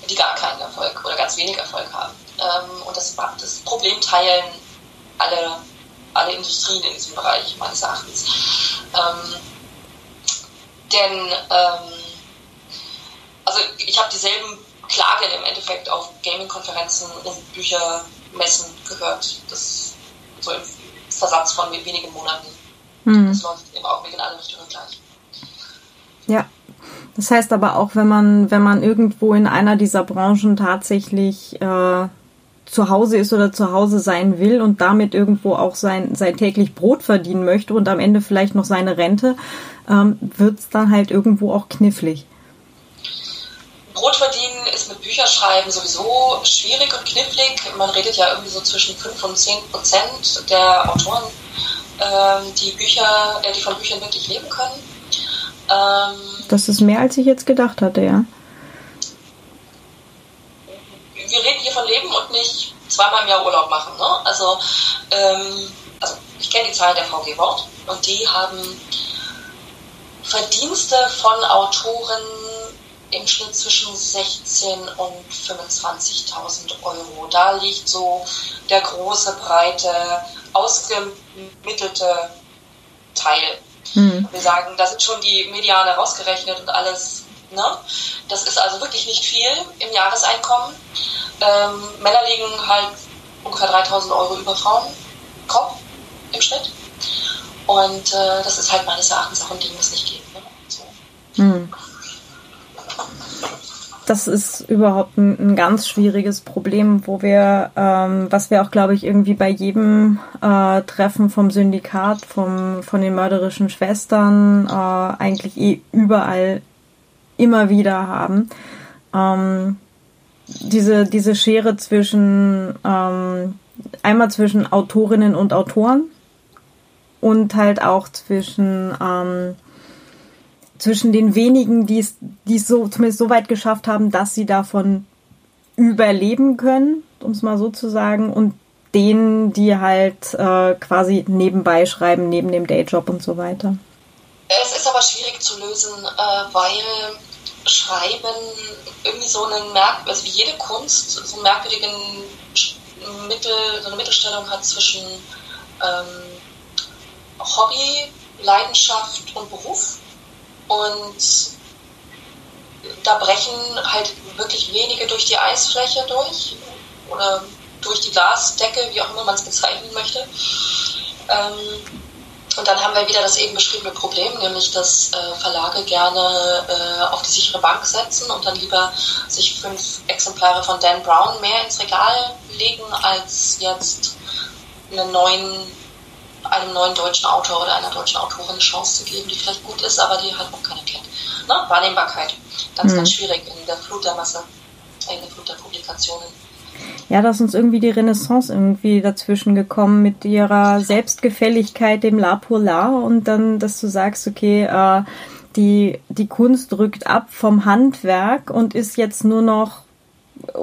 die gar keinen Erfolg oder ganz wenig Erfolg haben. Ähm, und das, das Problem teilen alle, alle Industrien in diesem Bereich meines Erachtens. Ähm, denn ähm, also ich habe dieselben Klagen im Endeffekt auf Gaming-Konferenzen und Büchermessen gehört. Das so im Versatz von wenigen Monaten. Mhm. Das läuft im Augenblick in alle Richtungen gleich.
Ja, das heißt aber auch, wenn man, wenn man irgendwo in einer dieser Branchen tatsächlich äh, zu Hause ist oder zu Hause sein will und damit irgendwo auch sein, sein täglich Brot verdienen möchte und am Ende vielleicht noch seine Rente, ähm, wird es dann halt irgendwo auch knifflig.
Brot verdienen ist mit Bücherschreiben sowieso schwierig und knifflig. Man redet ja irgendwie so zwischen 5 und 10 Prozent der Autoren, ähm, die Bücher, äh, die von Büchern wirklich leben können.
Ähm, das ist mehr, als ich jetzt gedacht hatte, ja.
Wir reden hier von Leben und nicht zweimal im Jahr Urlaub machen. Ne? Also, ähm, also ich kenne die Zahlen der VG Wort und die haben Verdienste von Autoren im Schnitt zwischen 16 und 25.000 Euro. Da liegt so der große, breite, ausgemittelte Teil. Mhm. Wir sagen, da sind schon die Mediane rausgerechnet und alles. Ne? Das ist also wirklich nicht viel im Jahreseinkommen. Ähm, Männer liegen halt ungefähr 3000 Euro über Frauen Kopf im Schnitt. Und äh, das ist halt meines Erachtens auch ein Ding, das nicht geht. Ne? So. Mhm
das ist überhaupt ein, ein, ganz schwieriges Problem, wo wir, ähm, was wir auch, glaube ich, irgendwie bei jedem äh, Treffen vom Syndikat, vom, von den mörderischen Schwestern äh, eigentlich eh überall immer wieder haben. Ähm, diese, diese Schere zwischen, ähm, einmal zwischen Autorinnen und Autoren und halt auch zwischen, ähm, zwischen den wenigen, die es, die es so, zumindest so weit geschafft haben, dass sie davon überleben können, um es mal so zu sagen, und denen, die halt äh, quasi nebenbei schreiben, neben dem Dayjob und so weiter.
Es ist aber schwierig zu lösen, äh, weil Schreiben irgendwie so einen Merk also wie jede Kunst so einen merkwürdigen Mittel, so eine Mittelstellung hat zwischen ähm, Hobby, Leidenschaft und Beruf. Und da brechen halt wirklich wenige durch die Eisfläche durch oder durch die Glasdecke, wie auch immer man es bezeichnen möchte. Ähm, und dann haben wir wieder das eben beschriebene Problem, nämlich dass äh, Verlage gerne äh, auf die sichere Bank setzen und dann lieber sich fünf Exemplare von Dan Brown mehr ins Regal legen, als jetzt einen neuen einem neuen deutschen Autor oder einer deutschen Autorin eine Chance zu geben, die vielleicht gut ist, aber die halt auch keiner kennt. Ne? Wahrnehmbarkeit, ganz, mhm. ganz schwierig in der Flut der Masse, in der Flut der Publikationen.
Ja, da ist uns irgendwie die Renaissance irgendwie dazwischen gekommen mit ihrer Selbstgefälligkeit, dem La Polar und dann, dass du sagst, okay, äh, die, die Kunst rückt ab vom Handwerk und ist jetzt nur noch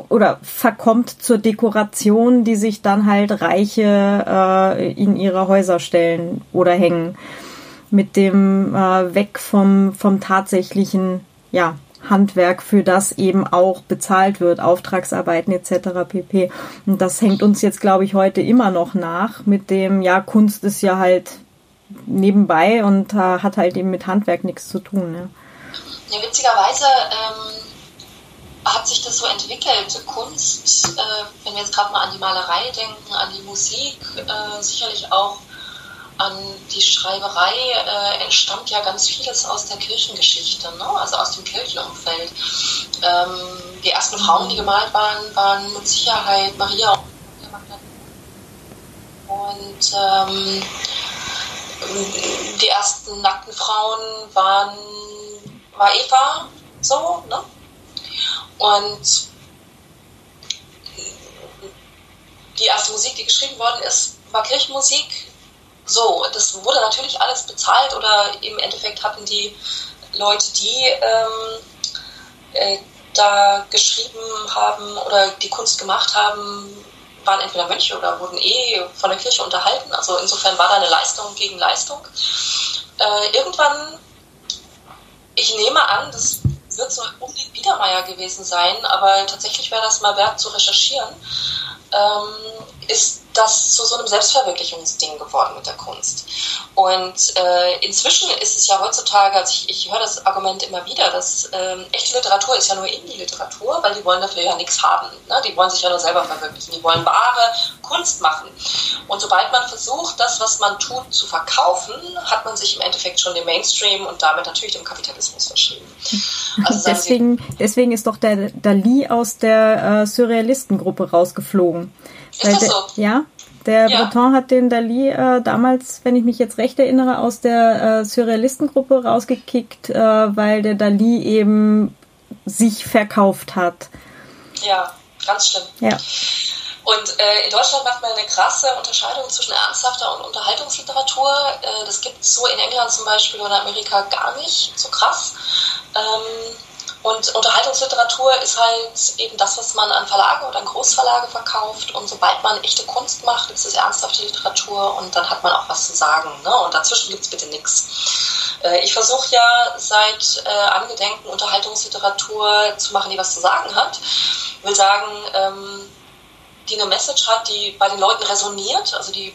oder verkommt zur Dekoration, die sich dann halt Reiche äh, in ihre Häuser stellen oder hängen. Mit dem äh, Weg vom, vom tatsächlichen ja, Handwerk, für das eben auch bezahlt wird, Auftragsarbeiten etc. pp. Und das hängt uns jetzt, glaube ich, heute immer noch nach mit dem, ja, Kunst ist ja halt nebenbei und äh, hat halt eben mit Handwerk nichts zu tun. Ne?
Ja, witzigerweise ähm hat sich das so entwickelt. Kunst, äh, wenn wir jetzt gerade mal an die Malerei denken, an die Musik, äh, sicherlich auch an die Schreiberei, äh, entstammt ja ganz vieles aus der Kirchengeschichte, ne? also aus dem Kirchenumfeld. Ähm, die ersten Frauen, die gemalt waren, waren mit Sicherheit Maria und ähm, die ersten nackten Frauen waren war Eva, so, ne? Und die erste Musik, die geschrieben worden ist, war Kirchenmusik. So, das wurde natürlich alles bezahlt oder im Endeffekt hatten die Leute, die ähm, äh, da geschrieben haben oder die Kunst gemacht haben, waren entweder Mönche oder wurden eh von der Kirche unterhalten. Also insofern war da eine Leistung gegen Leistung. Äh, irgendwann, ich nehme an, das wird so den Biedermeier gewesen sein, aber tatsächlich wäre das mal wert zu recherchieren. Ähm, ist das zu so einem Selbstverwirklichungsding geworden mit der Kunst. Und äh, inzwischen ist es ja heutzutage, also ich, ich höre das Argument immer wieder, dass ähm, echte Literatur ist ja nur Indie-Literatur, weil die wollen dafür ja nichts haben. Ne? Die wollen sich ja nur selber verwirklichen. Die wollen wahre Kunst machen. Und sobald man versucht, das, was man tut, zu verkaufen, hat man sich im Endeffekt schon dem Mainstream und damit natürlich dem Kapitalismus verschrieben.
Also deswegen, deswegen ist doch der Dali aus der äh, Surrealistengruppe rausgeflogen.
Ist das so?
ja, der ja. Breton hat den Dali äh, damals, wenn ich mich jetzt recht erinnere, aus der äh, Surrealistengruppe rausgekickt, äh, weil der Dali eben sich verkauft hat.
Ja, ganz schlimm.
Ja.
Und äh, in Deutschland macht man eine krasse Unterscheidung zwischen ernsthafter und Unterhaltungsliteratur. Äh, das gibt es so in England zum Beispiel oder Amerika gar nicht so krass. Ähm, und Unterhaltungsliteratur ist halt eben das, was man an Verlage oder an Großverlage verkauft. Und sobald man echte Kunst macht, ist es ernsthafte Literatur und dann hat man auch was zu sagen. Ne? Und dazwischen gibt es bitte nichts. Äh, ich versuche ja seit äh, Angedenken Unterhaltungsliteratur zu machen, die was zu sagen hat. Ich will sagen, ähm, die eine Message hat, die bei den Leuten resoniert, also die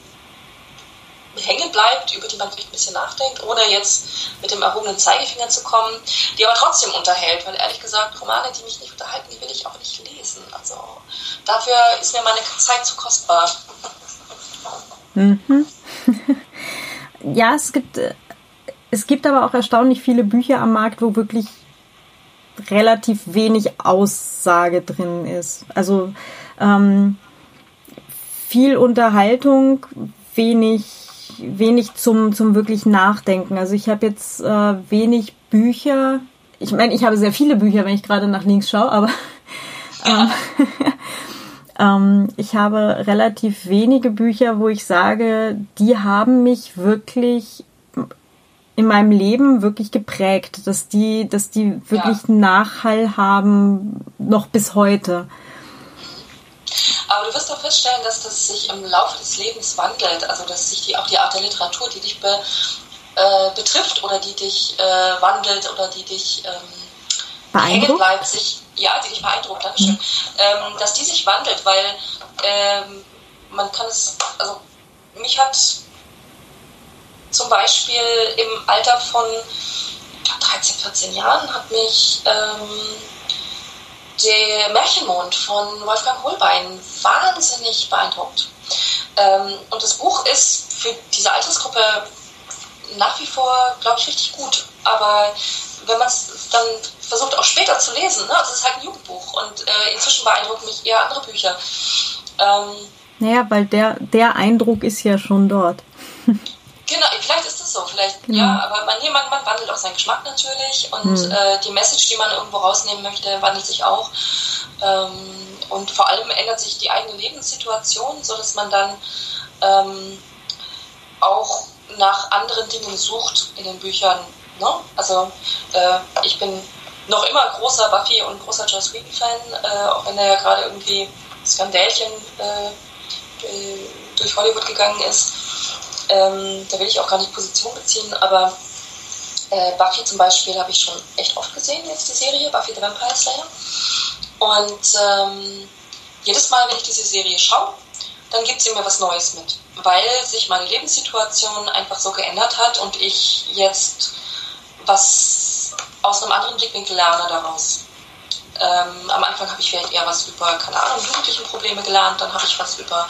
hängen bleibt, über die man vielleicht ein bisschen nachdenkt, ohne jetzt mit dem erhobenen Zeigefinger zu kommen, die aber trotzdem unterhält, weil ehrlich gesagt, Romane, die mich nicht unterhalten, die will ich auch nicht lesen. Also dafür ist mir meine Zeit zu kostbar.
Mhm. ja, es gibt, es gibt aber auch erstaunlich viele Bücher am Markt, wo wirklich relativ wenig Aussage drin ist. Also ähm, viel Unterhaltung, wenig wenig zum, zum wirklich Nachdenken. Also ich habe jetzt äh, wenig Bücher. Ich meine, ich habe sehr viele Bücher, wenn ich gerade nach links schaue, aber ähm, ähm, ich habe relativ wenige Bücher, wo ich sage, die haben mich wirklich in meinem Leben wirklich geprägt, dass die, dass die wirklich ja. Nachhall haben, noch bis heute.
Aber du wirst auch feststellen, dass das sich im Laufe des Lebens wandelt, also dass sich die, auch die Art der Literatur, die dich be, äh, betrifft oder die dich äh, wandelt oder die dich ähm, hängen bleibt, sich, ja, die dich beeindruckt, Dankeschön, mhm. ähm, dass die sich wandelt, weil ähm, man kann es, also mich hat zum Beispiel im Alter von 13, 14 Jahren hat mich ähm, der Märchenmond von Wolfgang Holbein wahnsinnig beeindruckt. Ähm, und das Buch ist für diese Altersgruppe nach wie vor, glaube ich, richtig gut. Aber wenn man es dann versucht, auch später zu lesen, ne? also es ist halt ein Jugendbuch und äh, inzwischen beeindrucken mich eher andere Bücher.
Ähm, naja, weil der, der Eindruck ist ja schon dort.
Genau, vielleicht ist es so, vielleicht, genau. ja, aber man, man, man wandelt auch seinen Geschmack natürlich und mhm. äh, die Message, die man irgendwo rausnehmen möchte, wandelt sich auch. Ähm, und vor allem ändert sich die eigene Lebenssituation, sodass man dann ähm, auch nach anderen Dingen sucht in den Büchern. Ne? Also äh, ich bin noch immer großer Buffy und großer Joss Whedon-Fan, äh, auch wenn er ja gerade irgendwie Skandälchen äh, durch Hollywood gegangen ist. Ähm, da will ich auch gar nicht Position beziehen, aber äh, Buffy zum Beispiel habe ich schon echt oft gesehen, jetzt die Serie, Buffy the Vampire Slayer. Und ähm, jedes Mal, wenn ich diese Serie schaue, dann gibt sie mir was Neues mit, weil sich meine Lebenssituation einfach so geändert hat und ich jetzt was aus einem anderen Blickwinkel lerne daraus. Ähm, am Anfang habe ich vielleicht eher was über, keine Ahnung, jugendlichen Probleme gelernt, dann habe ich was über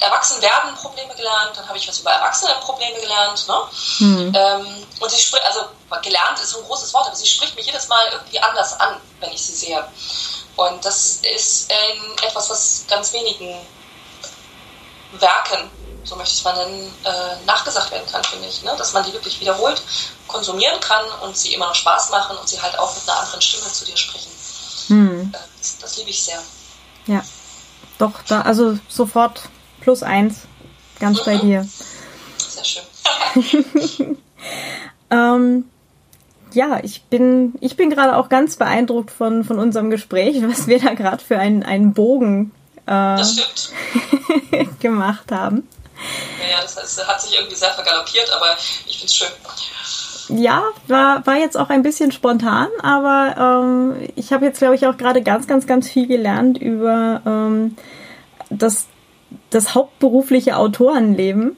Erwachsenwerden Probleme gelernt, dann habe ich was über Erwachsene-Probleme gelernt. Ne? Mhm. Ähm, und sie spricht, also gelernt ist so ein großes Wort, aber sie spricht mich jedes Mal irgendwie anders an, wenn ich sie sehe. Und das ist äh, etwas, was ganz wenigen Werken, so möchte ich es mal nennen, äh, nachgesagt werden kann, finde ich. Ne? Dass man die wirklich wiederholt konsumieren kann und sie immer noch Spaß machen und sie halt auch mit einer anderen Stimme zu dir sprechen. Mhm. Äh, das, das liebe ich sehr.
Ja, doch, da, also sofort plus eins. Ganz bei dir.
Sehr schön.
ähm, ja, ich bin, ich bin gerade auch ganz beeindruckt von, von unserem Gespräch, was wir da gerade für einen, einen Bogen
äh,
gemacht haben.
Ja, das heißt, hat sich irgendwie sehr vergaloppiert, aber ich finde es schön.
Ja, war, war jetzt auch ein bisschen spontan, aber ähm, ich habe jetzt, glaube ich, auch gerade ganz, ganz, ganz viel gelernt über ähm, das, das hauptberufliche Autorenleben.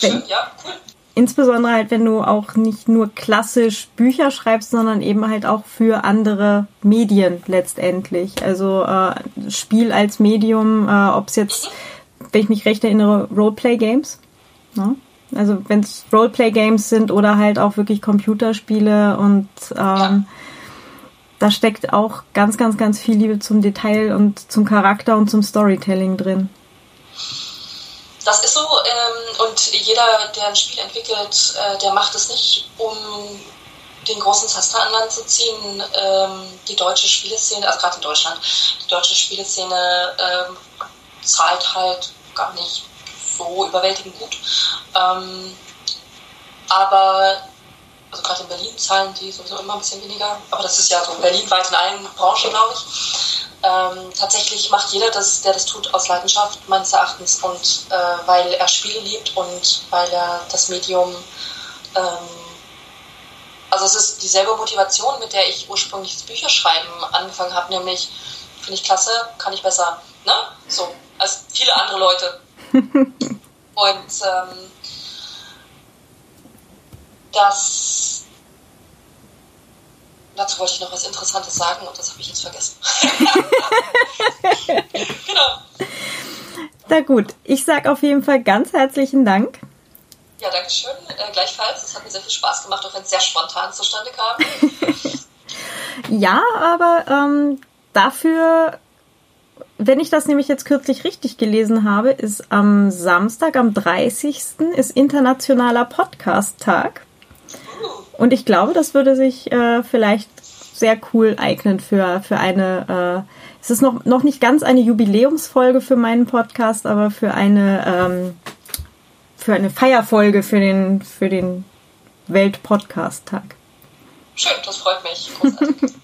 Wenn, ja, cool.
Insbesondere halt, wenn du auch nicht nur klassisch Bücher schreibst, sondern eben halt auch für andere Medien letztendlich. Also äh, Spiel als Medium, äh, ob es jetzt, wenn ich mich recht erinnere, Roleplay-Games. Ne? Also wenn es Roleplay-Games sind oder halt auch wirklich Computerspiele und ähm, ja. Da steckt auch ganz, ganz, ganz viel Liebe zum Detail und zum Charakter und zum Storytelling drin.
Das ist so ähm, und jeder, der ein Spiel entwickelt, äh, der macht es nicht, um den großen Zaster an Land zu ziehen. Ähm, die deutsche Spieleszene, also gerade in Deutschland, die deutsche Spieleszene ähm, zahlt halt gar nicht so überwältigend gut. Ähm, aber also gerade in Berlin zahlen die sowieso immer ein bisschen weniger, aber das ist ja so berlinweit in allen Branchen, glaube ich. Ähm, tatsächlich macht jeder das, der das tut, aus Leidenschaft meines Erachtens und äh, weil er Spiele liebt und weil er das Medium, ähm, also es ist dieselbe Motivation, mit der ich ursprünglich das Bücherschreiben angefangen habe, nämlich finde ich klasse, kann ich besser, ne? So, als viele andere Leute. und ähm, das Dazu wollte ich noch was Interessantes sagen und das habe ich jetzt vergessen.
genau. Na gut, ich sage auf jeden Fall ganz herzlichen Dank.
Ja, danke schön. Äh, gleichfalls. Es hat mir sehr viel Spaß gemacht, auch wenn es sehr spontan zustande kam.
ja, aber ähm, dafür, wenn ich das nämlich jetzt kürzlich richtig gelesen habe, ist am Samstag, am 30. ist Internationaler Podcast-Tag. Und ich glaube, das würde sich äh, vielleicht sehr cool eignen für, für eine, äh, es ist noch, noch nicht ganz eine Jubiläumsfolge für meinen Podcast, aber für eine, ähm, für eine Feierfolge für den, für den Weltpodcast-Tag.
Schön, das freut mich.